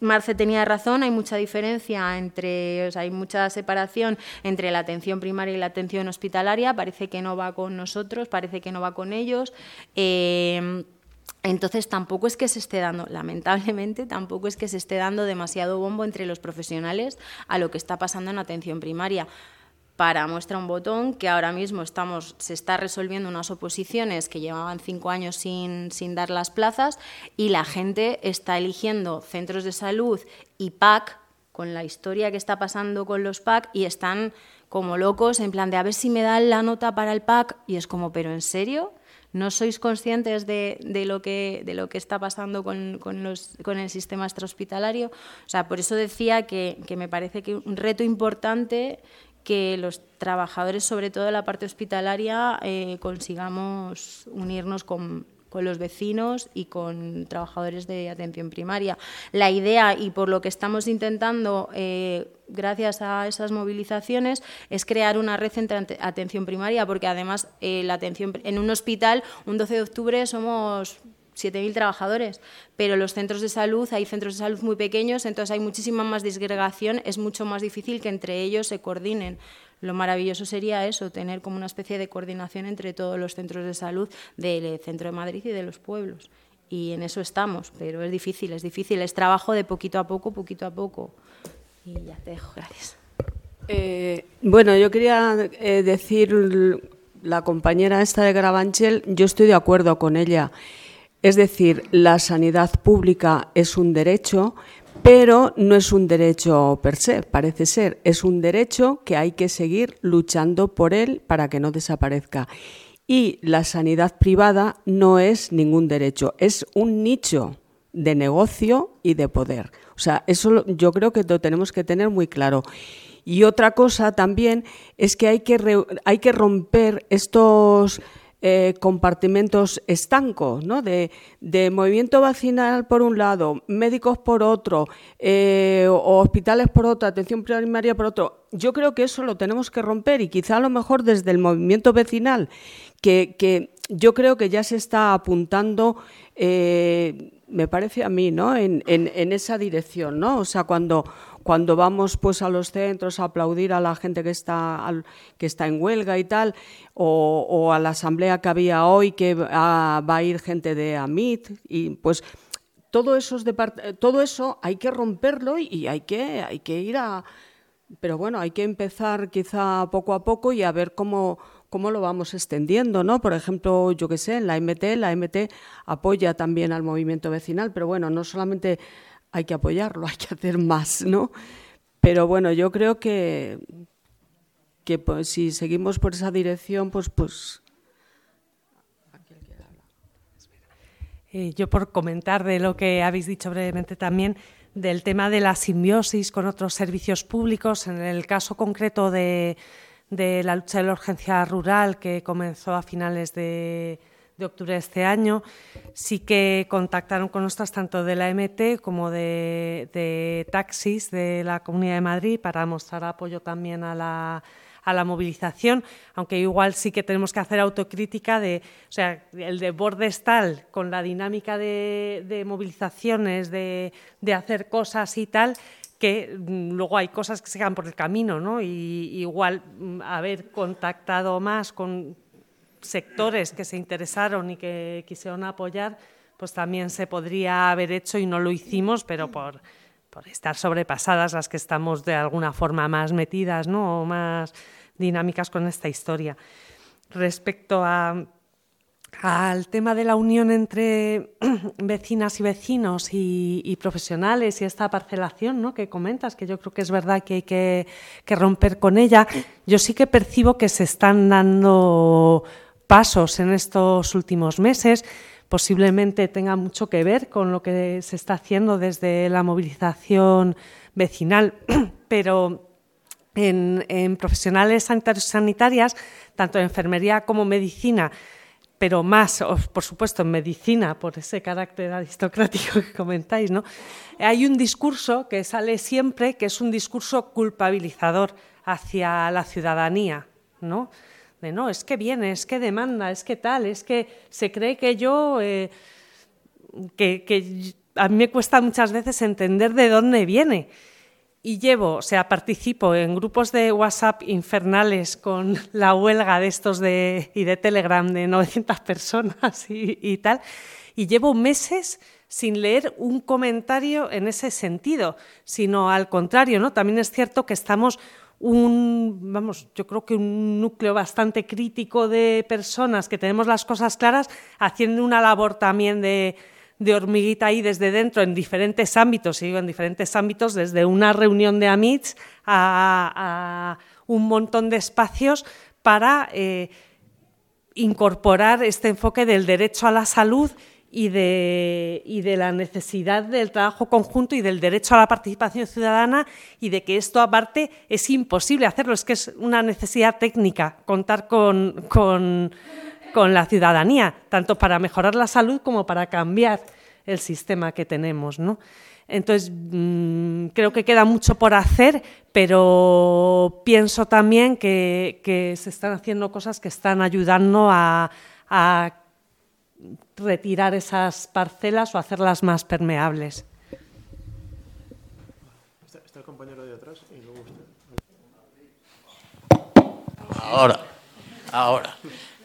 Marce tenía razón, hay mucha diferencia entre, hay mucha separación entre la atención primaria y la atención hospitalaria, parece que no va con nosotros, parece que no va con ellos. Eh, entonces tampoco es que se esté dando, lamentablemente, tampoco es que se esté dando demasiado bombo entre los profesionales a lo que está pasando en atención primaria para muestra un botón que ahora mismo estamos, se está resolviendo unas oposiciones que llevaban cinco años sin, sin dar las plazas y la gente está eligiendo centros de salud y PAC con la historia que está pasando con los PAC y están como locos en plan de a ver si me dan la nota para el PAC y es como, pero ¿en serio? ¿No sois conscientes de, de, lo, que, de lo que está pasando con, con, los, con el sistema extrahospitalario? O sea, por eso decía que, que me parece que un reto importante que los trabajadores, sobre todo de la parte hospitalaria, eh, consigamos unirnos con, los vecinos y con trabajadores de atención primaria. La idea, y por lo que estamos intentando, eh, gracias a esas movilizaciones, es crear una red entre atención primaria, porque además eh, la atención en un hospital, un 12 de octubre, somos 7.000 trabajadores, pero los centros de salud, hay centros de salud muy pequeños, entonces hay muchísima más disgregación, es mucho más difícil que entre ellos se coordinen. Lo maravilloso sería eso, tener como una especie de coordinación entre todos los centros de salud del centro de Madrid y de los pueblos. Y en eso estamos, pero es difícil, es difícil, es trabajo de poquito a poco, poquito a poco. Y ya te dejo, gracias. Eh, bueno, yo quería eh, decir, la compañera esta de Gravanchel, yo estoy de acuerdo con ella. Es decir, la sanidad pública es un derecho, pero no es un derecho per se, parece ser. Es un derecho que hay que seguir luchando por él para que no desaparezca. Y la sanidad privada no es ningún derecho, es un nicho de negocio y de poder. O sea, eso yo creo que lo tenemos que tener muy claro. Y otra cosa también es que hay que, hay que romper estos eh, compartimentos estancos, ¿no? De, movimiento vacinal por un lado, médicos por otro, eh, hospitales por otro, atención primaria por otro. Yo creo que eso lo tenemos que romper y quizá a lo mejor desde el movimiento vecinal, que, yo creo que ya se está apuntando. Eh, me parece a mí, ¿no? En, en, esa dirección, ¿no? O sea, cuando, cuando vamos pues a los centros a aplaudir a la gente que está, que está en huelga y tal, o, a la asamblea que había hoy que va a ir gente de AMIT, y pues todo, esos todo eso hay que romperlo y hay que, hay que ir a... Pero bueno, hay que empezar quizá poco a poco y a ver cómo, cómo lo vamos extendiendo, ¿no? Por ejemplo, yo qué sé, en la MT, la MT apoya también al movimiento vecinal, pero bueno, no solamente hay que apoyarlo, [LAUGHS] hay que hacer más, ¿no? Pero bueno, yo creo que, que pues, si seguimos por esa dirección, pues, pues Eh, yo por comentar de lo que habéis dicho brevemente también del tema de la simbiosis con otros servicios públicos, en el caso concreto de, la lucha de la urgencia rural que comenzó a finales de, octubre de este año, sí que contactaron con nosotras tanto de la MT como de, de taxis de la Comunidad de Madrid para mostrar apoyo también a la a la movilización, aunque igual sí que tenemos que hacer autocrítica de, o sea, el de bordes tal, con la dinámica de, movilizaciones, de, hacer cosas y tal, que mm, luego hay cosas que se quedan por el camino, ¿no? Y igual mm, haber contactado más con sectores que se interesaron y que quisieron apoyar, pues también se podría haber hecho y no lo hicimos, pero por, por estar sobrepasadas las que estamos de alguna forma más metidas, ¿no? O más dinámicas con esta historia. Respecto al tema de la unión entre [CLEARS THROAT] vecinas y vecinos y, profesionales y esta parcelación ¿no? que comentas, que yo creo que es verdad que hay que, romper con ella, yo sí que percibo que se están dando pasos en estos últimos meses. Posiblemente tenga mucho que ver con lo que se está haciendo desde la movilización vecinal, [CLEARS THROAT] pero en, profesionales sanitarios y sanitarias, tanto en enfermería como medicina, pero más, por supuesto, en medicina, por ese carácter aristocrático que comentáis, ¿no? Hay un discurso que sale siempre, que es un discurso culpabilizador hacia la ciudadanía, ¿no? De no, es que viene, es que demanda, es que tal, es que se cree que yo, eh, que, a mí me cuesta muchas veces entender de dónde viene y llevo, o sea, participo en grupos de WhatsApp infernales con [LAUGHS] la huelga de estos de, y de Telegram de 900 personas y, tal, y llevo meses sin leer un comentario en ese sentido, sino al contrario, ¿no? También es cierto que estamos un, vamos, yo creo que un núcleo bastante crítico de personas que tenemos las cosas claras, haciendo una labor también de de hormiguita ahí desde dentro en diferentes ámbitos, y en diferentes ámbitos, desde una reunión de AMITS a, un montón de espacios para eh, incorporar este enfoque del derecho a la salud y de, y de, la necesidad del trabajo conjunto y del derecho a la participación ciudadana y de que esto aparte es imposible hacerlo, es que es una necesidad técnica contar con, con con la ciudadanía, tanto para mejorar la salud como para cambiar el sistema que tenemos, ¿no? Entonces, mm, creo que queda mucho por hacer, pero pienso también que, se están haciendo cosas que están ayudando a, retirar esas parcelas o hacerlas más permeables. Está, el compañero de atrás y luego usted. Ahora, ahora.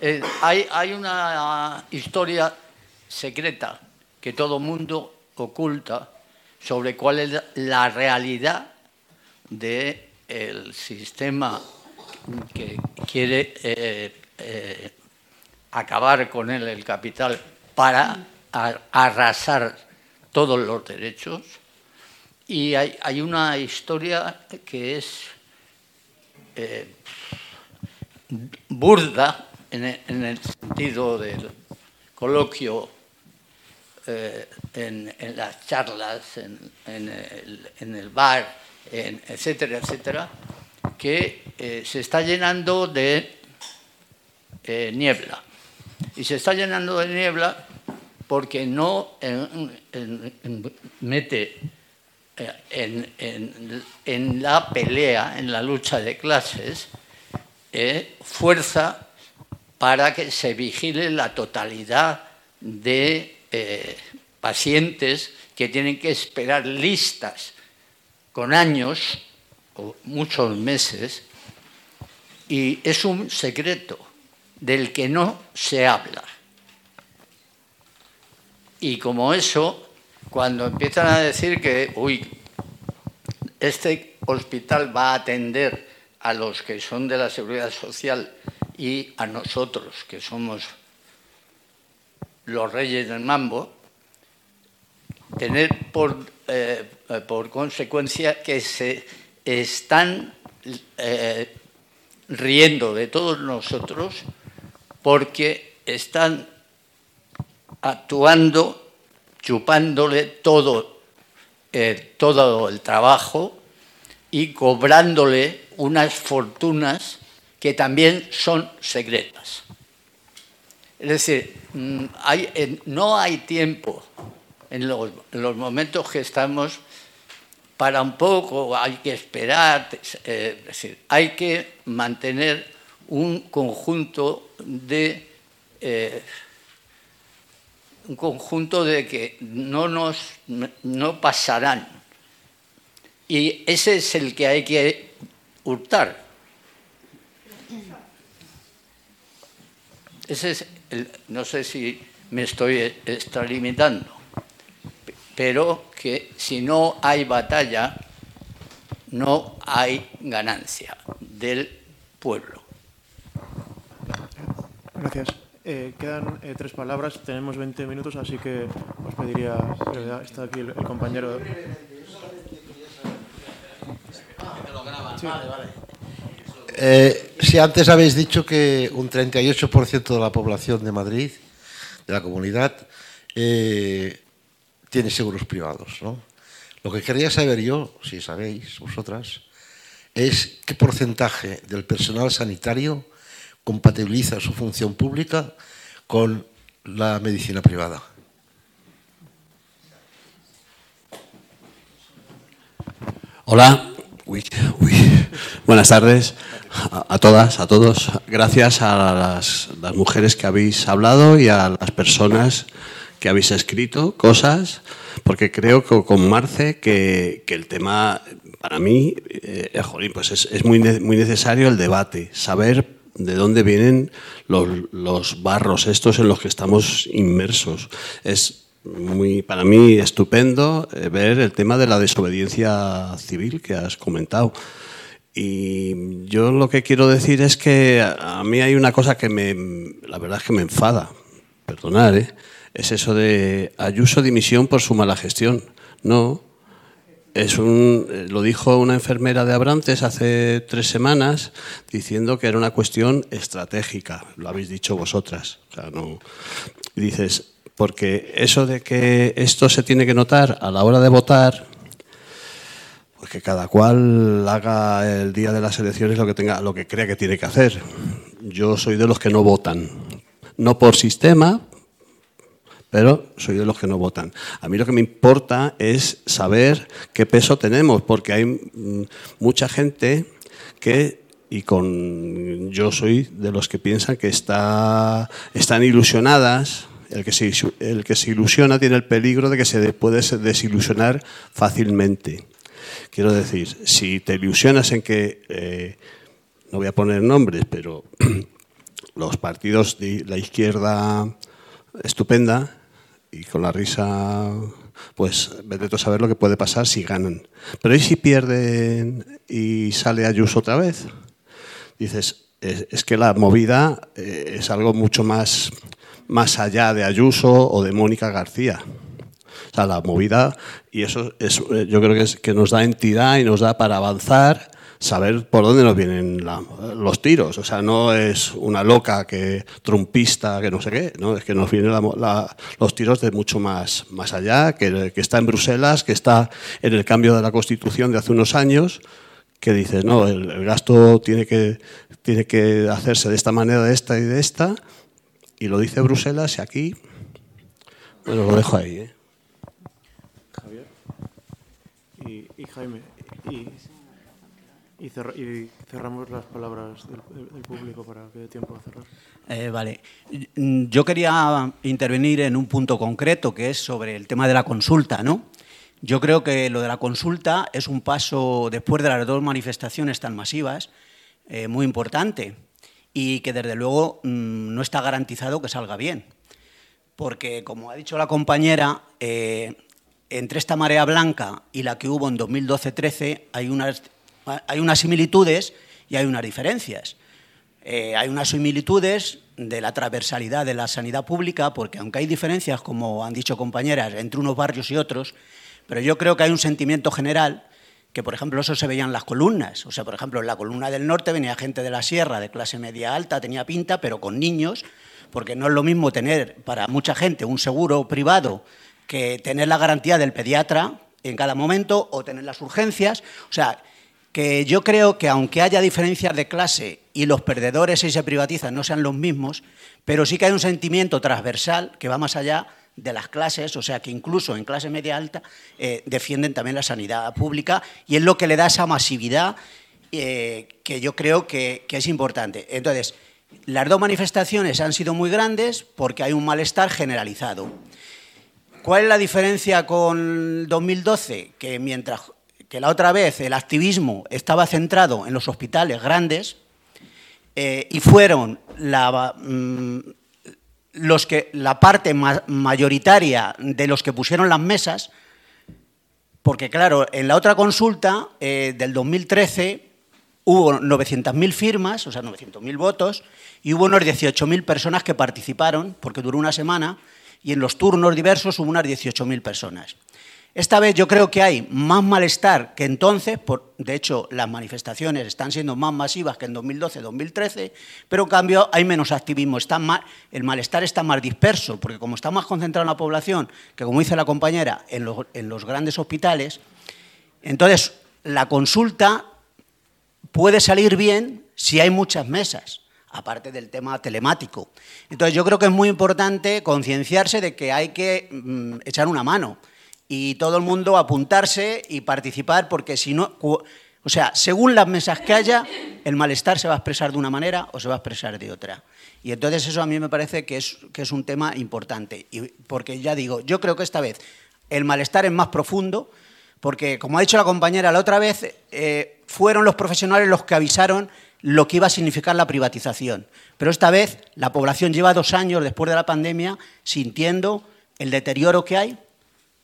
Eh, hay, una historia secreta que todo mundo oculta sobre cuál es la realidad del sistema que quiere eh, eh, acabar con él, el capital, para arrasar todos los derechos. Y hay, una historia que es burda, en el, sentido del coloquio, eh, en, las charlas, en, el, bar, etcétera, etcétera, que eh, se está llenando de eh, niebla. Y se está llenando de niebla porque no mete en, la pelea, en la lucha de clases, fuerza para que se vigile la totalidad de eh, pacientes que tienen que esperar listas con años o muchos meses. Y es un secreto del que no se habla. Y como eso, cuando empiezan a decir que, uy, este hospital va a atender a los que son de la seguridad social y a nosotros, que somos los reyes del mambo, tener por, eh, por consecuencia que se están eh, riendo de todos nosotros porque están actuando, chupándole todo, eh, todo el trabajo y cobrándole unas fortunas que también son secretas. Es decir, mm, no hay tiempo en los, momentos que estamos para un poco, hay que esperar, eh, es decir, hay que mantener un conjunto de eh, un conjunto de que no nos no pasarán. Y ese es el que hay que hurtar. Ese es no sé si me estoy extralimitando pero que si no hay batalla no hay ganancia del pueblo Gracias. Eh, quedan eh, tres palabras, tenemos 20 minutos, así que os pediría Está aquí el, compañero. Eh, si antes habéis dicho que un 38% de la población de Madrid, de la comunidad, tiene seguros privados, ¿no? Lo que quería saber yo, si sabéis vosotras, es qué porcentaje del personal sanitario compatibiliza su función pública con la medicina privada. Hola, buenas tardes a, todas, a todos. Gracias a las, mujeres que habéis hablado y a las personas que habéis escrito cosas, porque creo que con Marce que, el tema, para mí, eh, pues es, es muy, muy necesario el debate, saber de dónde vienen los, barros estos en los que estamos inmersos. Es muy, para mí estupendo eh, ver el tema de la desobediencia civil que has comentado. Y yo lo que quiero decir es que a mí hay una cosa que me, la verdad es que me enfada, perdonad, ¿eh? es eso de Ayuso dimisión por su mala gestión. No, es un, eh, lo dijo una enfermera de Abrantes hace tres semanas diciendo que era una cuestión estratégica. Lo habéis dicho vosotras. O sea, no, dices, porque eso de que esto se tiene que notar a la hora de votar, pues que cada cual haga el día de las elecciones lo que tenga, lo que crea que tiene que hacer. Yo soy de los que no votan, no por sistema, pero soy de los que no votan. A mí lo que me importa es saber qué peso tenemos, porque hay mm, mucha gente que y con yo soy de los que piensan que está, están ilusionadas. El que, se, el que se ilusiona tiene el peligro de que se puede desilusionar fácilmente. Quiero decir, si te ilusionas en que, eh, no voy a poner nombres, pero [CLEARS THROAT] los partidos de la izquierda estupenda y con la risa, pues vete a saber lo que puede pasar si ganan. Pero ¿y si pierden y sale Ayuso otra vez? Dices, es, que la movida eh, es algo mucho más, más allá de Ayuso o de Mónica García. O sea, la movida, y eso es, eh, yo creo que, es, que nos da entidad y nos da para avanzar saber por dónde nos vienen los tiros. O sea, no es una loca que trumpista, que no sé qué, ¿no? es que nos vienen los tiros de mucho más, más allá, que, está en Bruselas, que está en el cambio de la Constitución de hace unos años, que dices, no, el, gasto tiene que, tiene que hacerse de esta manera, de esta y de esta, y lo dice Bruselas y aquí, bueno, lo dejo ahí. ¿eh? Javier y, y Jaime. Y... Y, cerramos las palabras del, público para que dé tiempo a cerrar. Eh, vale. Yo quería intervenir en un punto concreto, que es sobre el tema de la consulta, ¿no? Yo creo que lo de la consulta es un paso, después de las dos manifestaciones tan masivas, eh, muy importante y que desde luego mm, no está garantizado que salga bien. Porque, como ha dicho la compañera, eh, entre esta marea blanca y la que hubo en 2012-13 hay unas, hay unas similitudes y hay unas diferencias. Eh, hay unas similitudes de la transversalidad de la sanidad pública, porque aunque hay diferencias, como han dicho compañeras, entre unos barrios y otros, pero yo creo que hay un sentimiento general que, por ejemplo, eso se veía en las columnas. O sea, por ejemplo, en la columna del norte venía gente de la sierra, de clase media alta, tenía pinta, pero con niños, porque no es lo mismo tener para mucha gente un seguro privado que tener la garantía del pediatra en cada momento o tener las urgencias. O sea, que yo creo que aunque haya diferencias de clase y los perdedores si se privatizan no sean los mismos, pero sí que hay un sentimiento transversal que va más allá de las clases, o sea que incluso en clase media alta eh, defienden también la sanidad pública y es lo que le da esa masividad eh, que yo creo que, que es importante. Entonces, las dos manifestaciones han sido muy grandes porque hay un malestar generalizado. ¿Cuál es la diferencia con 2012? Que mientras que la otra vez el activismo estaba centrado en los hospitales grandes eh, y fueron la, mm, los que, la parte mayoritaria de los que pusieron las mesas, porque claro, en la otra consulta eh, del 2013 hubo 900.000 firmas, o sea, 900.000 votos, y hubo unos 18.000 personas que participaron, porque duró una semana, y en los turnos diversos hubo unas 18.000 personas. Esta vez yo creo que hay más malestar que entonces, de hecho las manifestaciones están siendo más masivas que en 2012-2013, pero en cambio hay menos activismo, el malestar está más disperso, porque como está más concentrado en la población, que como dice la compañera, en los, en los grandes hospitales, entonces la consulta puede salir bien si hay muchas mesas aparte del tema telemático. Entonces yo creo que es muy importante concienciarse de que hay que mm, echar una mano y todo el mundo apuntarse y participar, porque si no, o sea, según las mesas que haya, el malestar se va a expresar de una manera o se va a expresar de otra. Y entonces eso a mí me parece que es, que es un tema importante, y porque ya digo, yo creo que esta vez el malestar es más profundo, porque como ha dicho la compañera la otra vez, eh, fueron los profesionales los que avisaron lo que iba a significar la privatización. Pero esta vez la población lleva dos años después de la pandemia sintiendo el deterioro que hay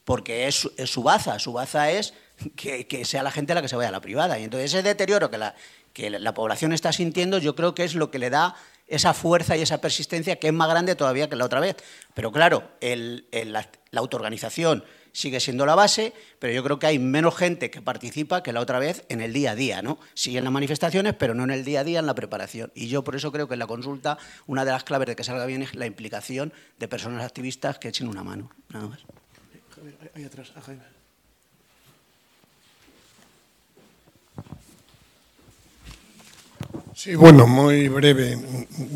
porque es, su baza. Su baza es que, sea la gente la que se vaya a la privada. Y entonces ese deterioro que la, que la población está sintiendo, yo creo que es lo que le da esa fuerza y esa persistencia que es más grande todavía que la otra vez. Pero claro, la, autoorganización sigue siendo la base, pero yo creo que hay menos gente que participa que la otra vez en el día a día, ¿no? Sí en las manifestaciones, pero no en el día a día, en la preparación. Y yo por eso creo que en la consulta una de las claves de que salga bien es la implicación de personas activistas que echen una mano. Nada más ahí atrás, a Jaime. Sí, bueno, muy breve.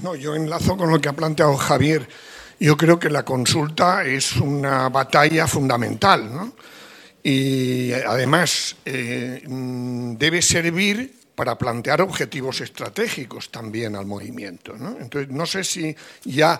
No, yo enlazo con lo que ha planteado Javier. Yo creo que la consulta es una batalla fundamental, ¿no? Y además eh, debe servir para plantear objetivos estratégicos también al movimiento. ¿no? Entonces, no sé si ya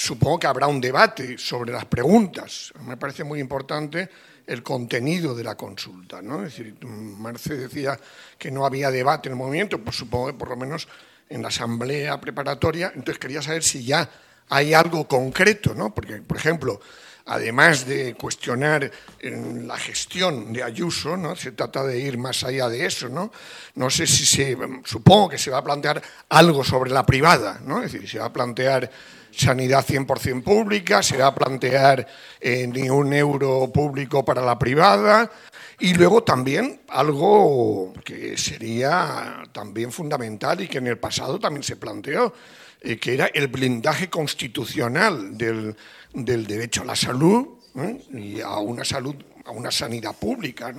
supongo que habrá un debate sobre las preguntas. Me parece muy importante el contenido de la consulta. ¿no? Decir, Marce decía que no había debate en el movimiento, pues supongo que por lo menos en la asamblea preparatoria. Entonces quería saber si ya hay algo concreto, ¿no? porque, por ejemplo, además de cuestionar la gestión de Ayuso, ¿no? se trata de ir más allá de eso. No, no sé si se, supongo que se va a plantear algo sobre la privada, ¿no? es decir, se va a plantear sanidad 100% pública, se va a plantear eh, ni un euro público para la privada y luego también algo que sería también fundamental y que en el pasado también se planteó, eh, que era el blindaje constitucional del, derecho a la salud ¿eh? y a una salud, a una sanidad pública.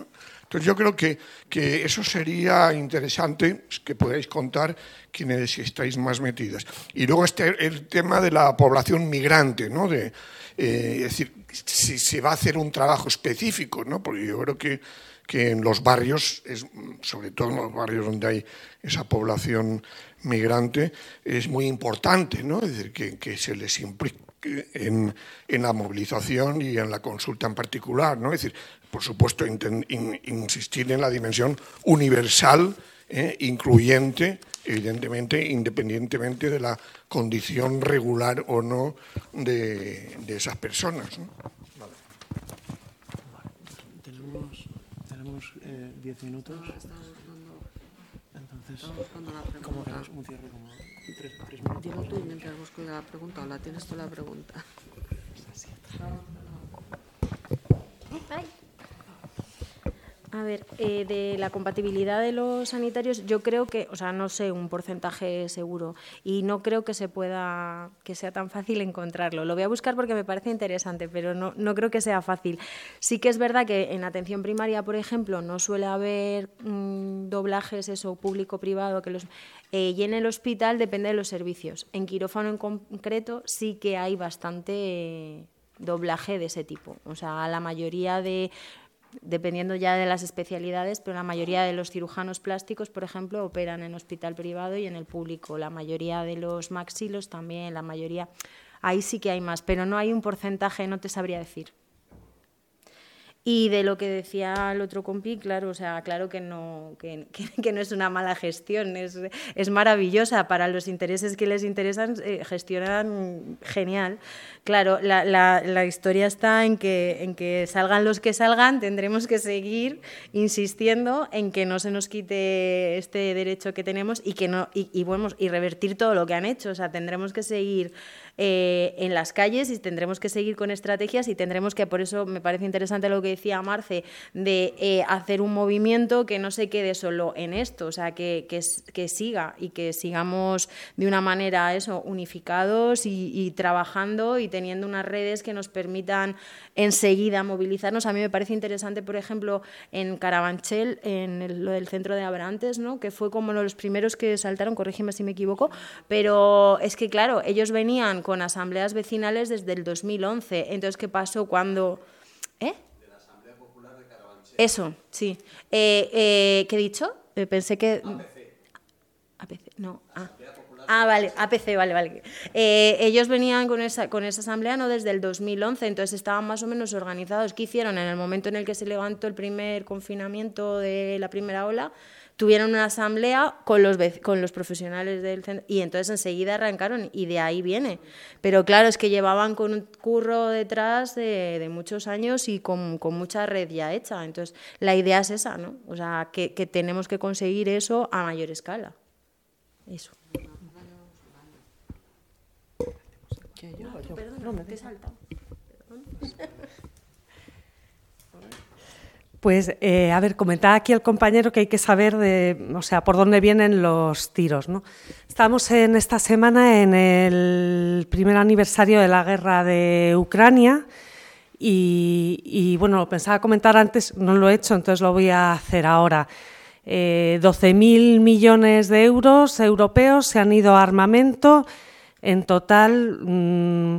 Entonces yo creo que, que, eso sería interesante que podáis contar quienes estáis más metidas. Y luego este, el tema de la población migrante, ¿no? De, eh, es decir, si se va a hacer un trabajo específico, ¿no? Porque yo creo que, que en los barrios, sobre todo en los barrios donde hay esa población migrante, es muy importante, ¿no? Es decir, que, que se les implique en, en, la movilización y en la consulta en particular, ¿no? Es decir, por supuesto, insistir en la dimensión universal, eh, incluyente, evidentemente, independientemente de la condición regular o no de, esas personas. tenemos 10 minutos. Entonces, ¿cómo hacemos un cierre? Como tres, tres minutos. Tú mientras busco la pregunta o la tienes tú la pregunta. A ver, eh, de la compatibilidad de los sanitarios, yo creo que, o sea, no sé un porcentaje seguro y no creo que se pueda, que sea tan fácil encontrarlo. Lo voy a buscar porque me parece interesante, pero no, no creo que sea fácil. Sí que es verdad que en atención primaria, por ejemplo, no suele haber mm, doblajes, eso, público-privado, que los... Eh, y en el hospital depende de los servicios. En quirófano en concreto sí que hay bastante doblaje de ese tipo. O sea, la mayoría de dependiendo ya de las especialidades, pero la mayoría de los cirujanos plásticos, por ejemplo, operan en hospital privado y en el público. La mayoría de los maxilos también, la mayoría. Ahí sí que hay más, pero no hay un porcentaje, no te sabría decir. Y de lo que decía el otro compi, claro, o sea, claro que no, que, que, [LAUGHS] no es una mala gestión, es, es, maravillosa para los intereses que les interesan, eh, gestionan genial. Claro, la, la, la, historia está en que, en que salgan los que salgan, tendremos que seguir insistiendo en que no se nos quite este derecho que tenemos y que no y, y, bueno, y revertir todo lo que han hecho. O sea, tendremos que seguir eh, en las calles y tendremos que seguir con estrategias y tendremos que, por eso me parece interesante lo que decía Marce, de eh, hacer un movimiento que no se quede solo en esto, o sea, que, que, siga y que sigamos de una manera eso, unificados y, y, trabajando y teniendo unas redes que nos permitan enseguida movilizarnos. A mí me parece interesante, por ejemplo, en Carabanchel, en el, lo del centro de Abrantes, ¿no? que fue como los primeros que saltaron, corrígeme si me equivoco, pero es que, claro, ellos venían con asambleas vecinales desde el 2011. Entonces, ¿qué pasó cuando...? ¿Eh? De la Asamblea Popular de Carabanchel. Eso, sí. Eh, eh, ¿Qué he dicho? Eh, pensé que... APC. APC, no. Ah. Ah, vale, APC, vale, vale. Eh, ellos venían con esa, con esa asamblea no desde el 2011, entonces estaban más o menos organizados. ¿Qué hicieron? En el momento en el que se levantó el primer confinamiento de la primera ola, tuvieron una asamblea con los, con los profesionales del centro y entonces enseguida arrancaron y de ahí viene. Pero claro, es que llevaban con un curro detrás de, de muchos años y con, con, mucha red ya hecha. Entonces, la idea es esa, ¿no? O sea, que, que tenemos que conseguir eso a mayor escala. Eso. Perdón, no, me he saltado. [LAUGHS] Pues, eh, a ver, comentaba aquí el compañero que hay que saber de, o sea, por dónde vienen los tiros, ¿no? Estamos en esta semana en el primer aniversario de la guerra de Ucrania y, y bueno, lo pensaba comentar antes, no lo he hecho, entonces lo voy a hacer ahora. Eh, 12.000 millones de euros europeos se han ido a armamento, en total... Mmm,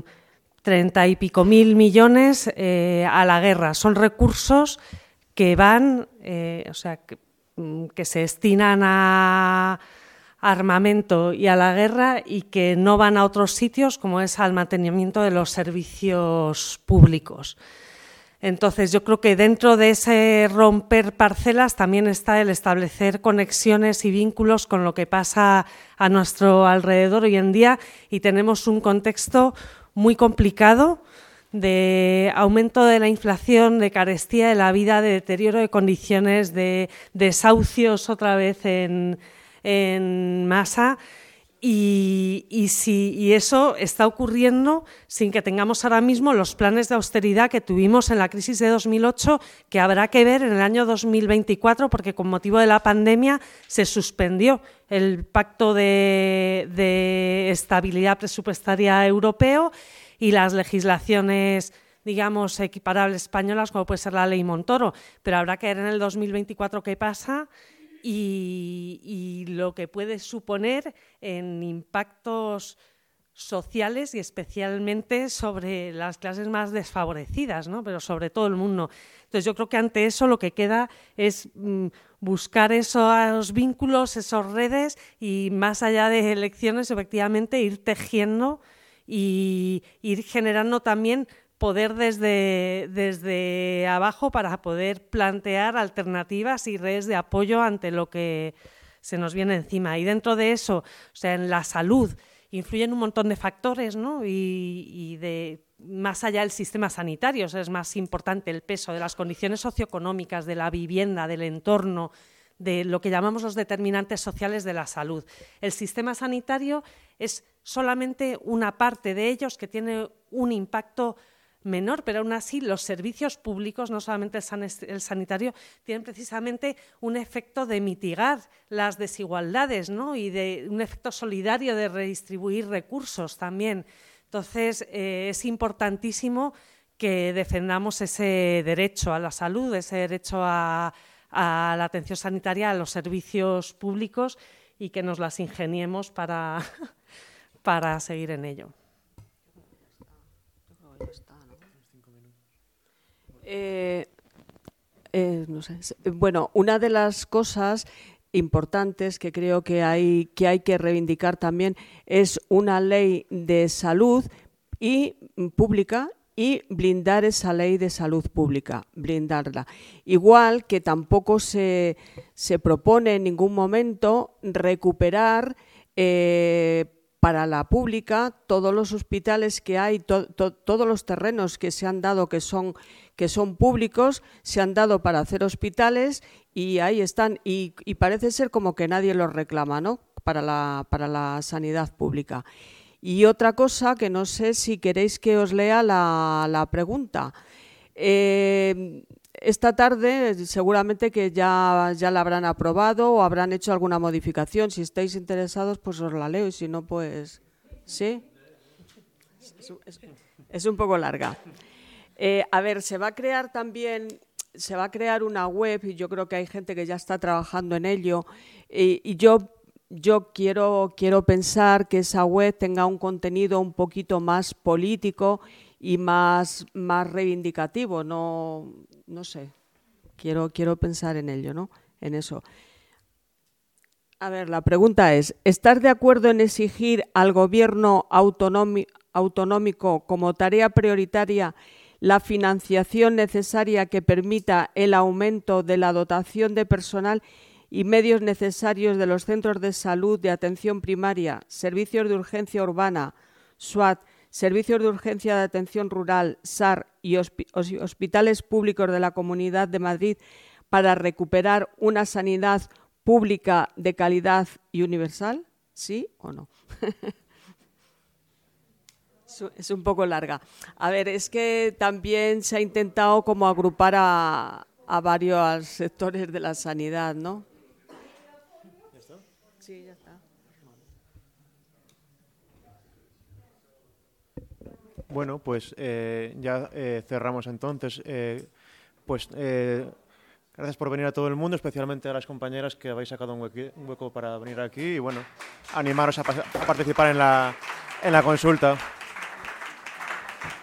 treinta y pico mil millones eh, a la guerra. Son recursos que van, eh, o sea, que, que, se destinan a armamento y a la guerra y que no van a otros sitios como es al mantenimiento de los servicios públicos. Entonces, yo creo que dentro de ese romper parcelas también está el establecer conexiones y vínculos con lo que pasa a nuestro alrededor hoy en día y tenemos un contexto muy complicado de aumento de la inflación, de carestía de la vida, de deterioro de condiciones, de desahucios otra vez en, en masa. Y, si, y eso está ocurriendo sin que tengamos ahora mismo los planes de austeridad que tuvimos en la crisis de 2008, que habrá que ver en el año 2024, porque con motivo de la pandemia se suspendió el Pacto de, de Estabilidad Presupuestaria Europeo y las legislaciones digamos, equiparables españolas, como puede ser la ley Montoro, pero habrá que ver en el 2024 qué pasa y, lo que puede suponer en impactos sociales y especialmente sobre las clases más desfavorecidas, ¿no? pero sobre todo el mundo. Entonces yo creo que ante eso lo que queda es mmm, buscar esos vínculos, esas redes y más allá de elecciones, efectivamente, ir tejiendo y ir generando también poder desde, desde abajo para poder plantear alternativas y redes de apoyo ante lo que se nos viene encima. Y dentro de eso, o sea, en la salud, influyen un montón de factores, ¿no? Y, de más allá del sistema sanitario, es más importante el peso de las condiciones socioeconómicas, de la vivienda, del entorno, de lo que llamamos los determinantes sociales de la salud. El sistema sanitario es solamente una parte de ellos que tiene un impacto menor, pero aún así los servicios públicos, no solamente el, sanitario, tienen precisamente un efecto de mitigar las desigualdades ¿no? y de un efecto solidario de redistribuir recursos también. Entonces, eh, es importantísimo que defendamos ese derecho a la salud, ese derecho a, la atención sanitaria, a los servicios públicos y que nos las ingeniemos para [LAUGHS] seguir en ello. Eh, eh, bueno, una de las cosas importantes que creo que hay que, hay que reivindicar también es una ley de salud y mm, pública y blindar esa ley de salud pública, blindarla. Igual que tampoco se, se propone en ningún momento recuperar eh, para la pública todos los hospitales que hay, todos los terrenos que se han dado que son, que son públicos, se han dado para hacer hospitales y ahí están. Y, parece ser como que nadie los reclama ¿no? para, la, para la sanidad pública. Y otra cosa que no sé si queréis que os lea la, la pregunta. Eh, esta tarde seguramente que ya, ya la habrán aprobado o habrán hecho alguna modificación. Si estáis interesados, pues os la leo y si no, pues sí. Es, un poco larga. Eh, a ver, se va a crear también, se va a crear una web y yo creo que hay gente que ya está trabajando en ello y, yo yo quiero, quiero pensar que esa web tenga un contenido un poquito más político y más, más reivindicativo, no, no sé, quiero, quiero pensar en ello, ¿no? En eso. A ver, la pregunta es, ¿estás de acuerdo en exigir al gobierno autonómico como tarea prioritaria la financiación necesaria que permita el aumento de la dotación de personal y medios necesarios de los centros de salud de atención primaria, servicios de urgencia urbana, SWAT, servicios de urgencia de atención rural, SAR y hospitales públicos de la Comunidad de Madrid para recuperar una sanidad pública de calidad y universal? ¿Sí o no? [LAUGHS] es un poco larga. A ver, es que también se ha intentado como agrupar a, a varios sectores de la sanidad, ¿no? Sí, ya está. Bueno, pues eh, ya eh, cerramos entonces. Eh, pues gracias por venir a todo el mundo, especialmente a las compañeras que habéis sacado un, hueco para venir aquí y bueno, animaros a, a participar en la, en la consulta.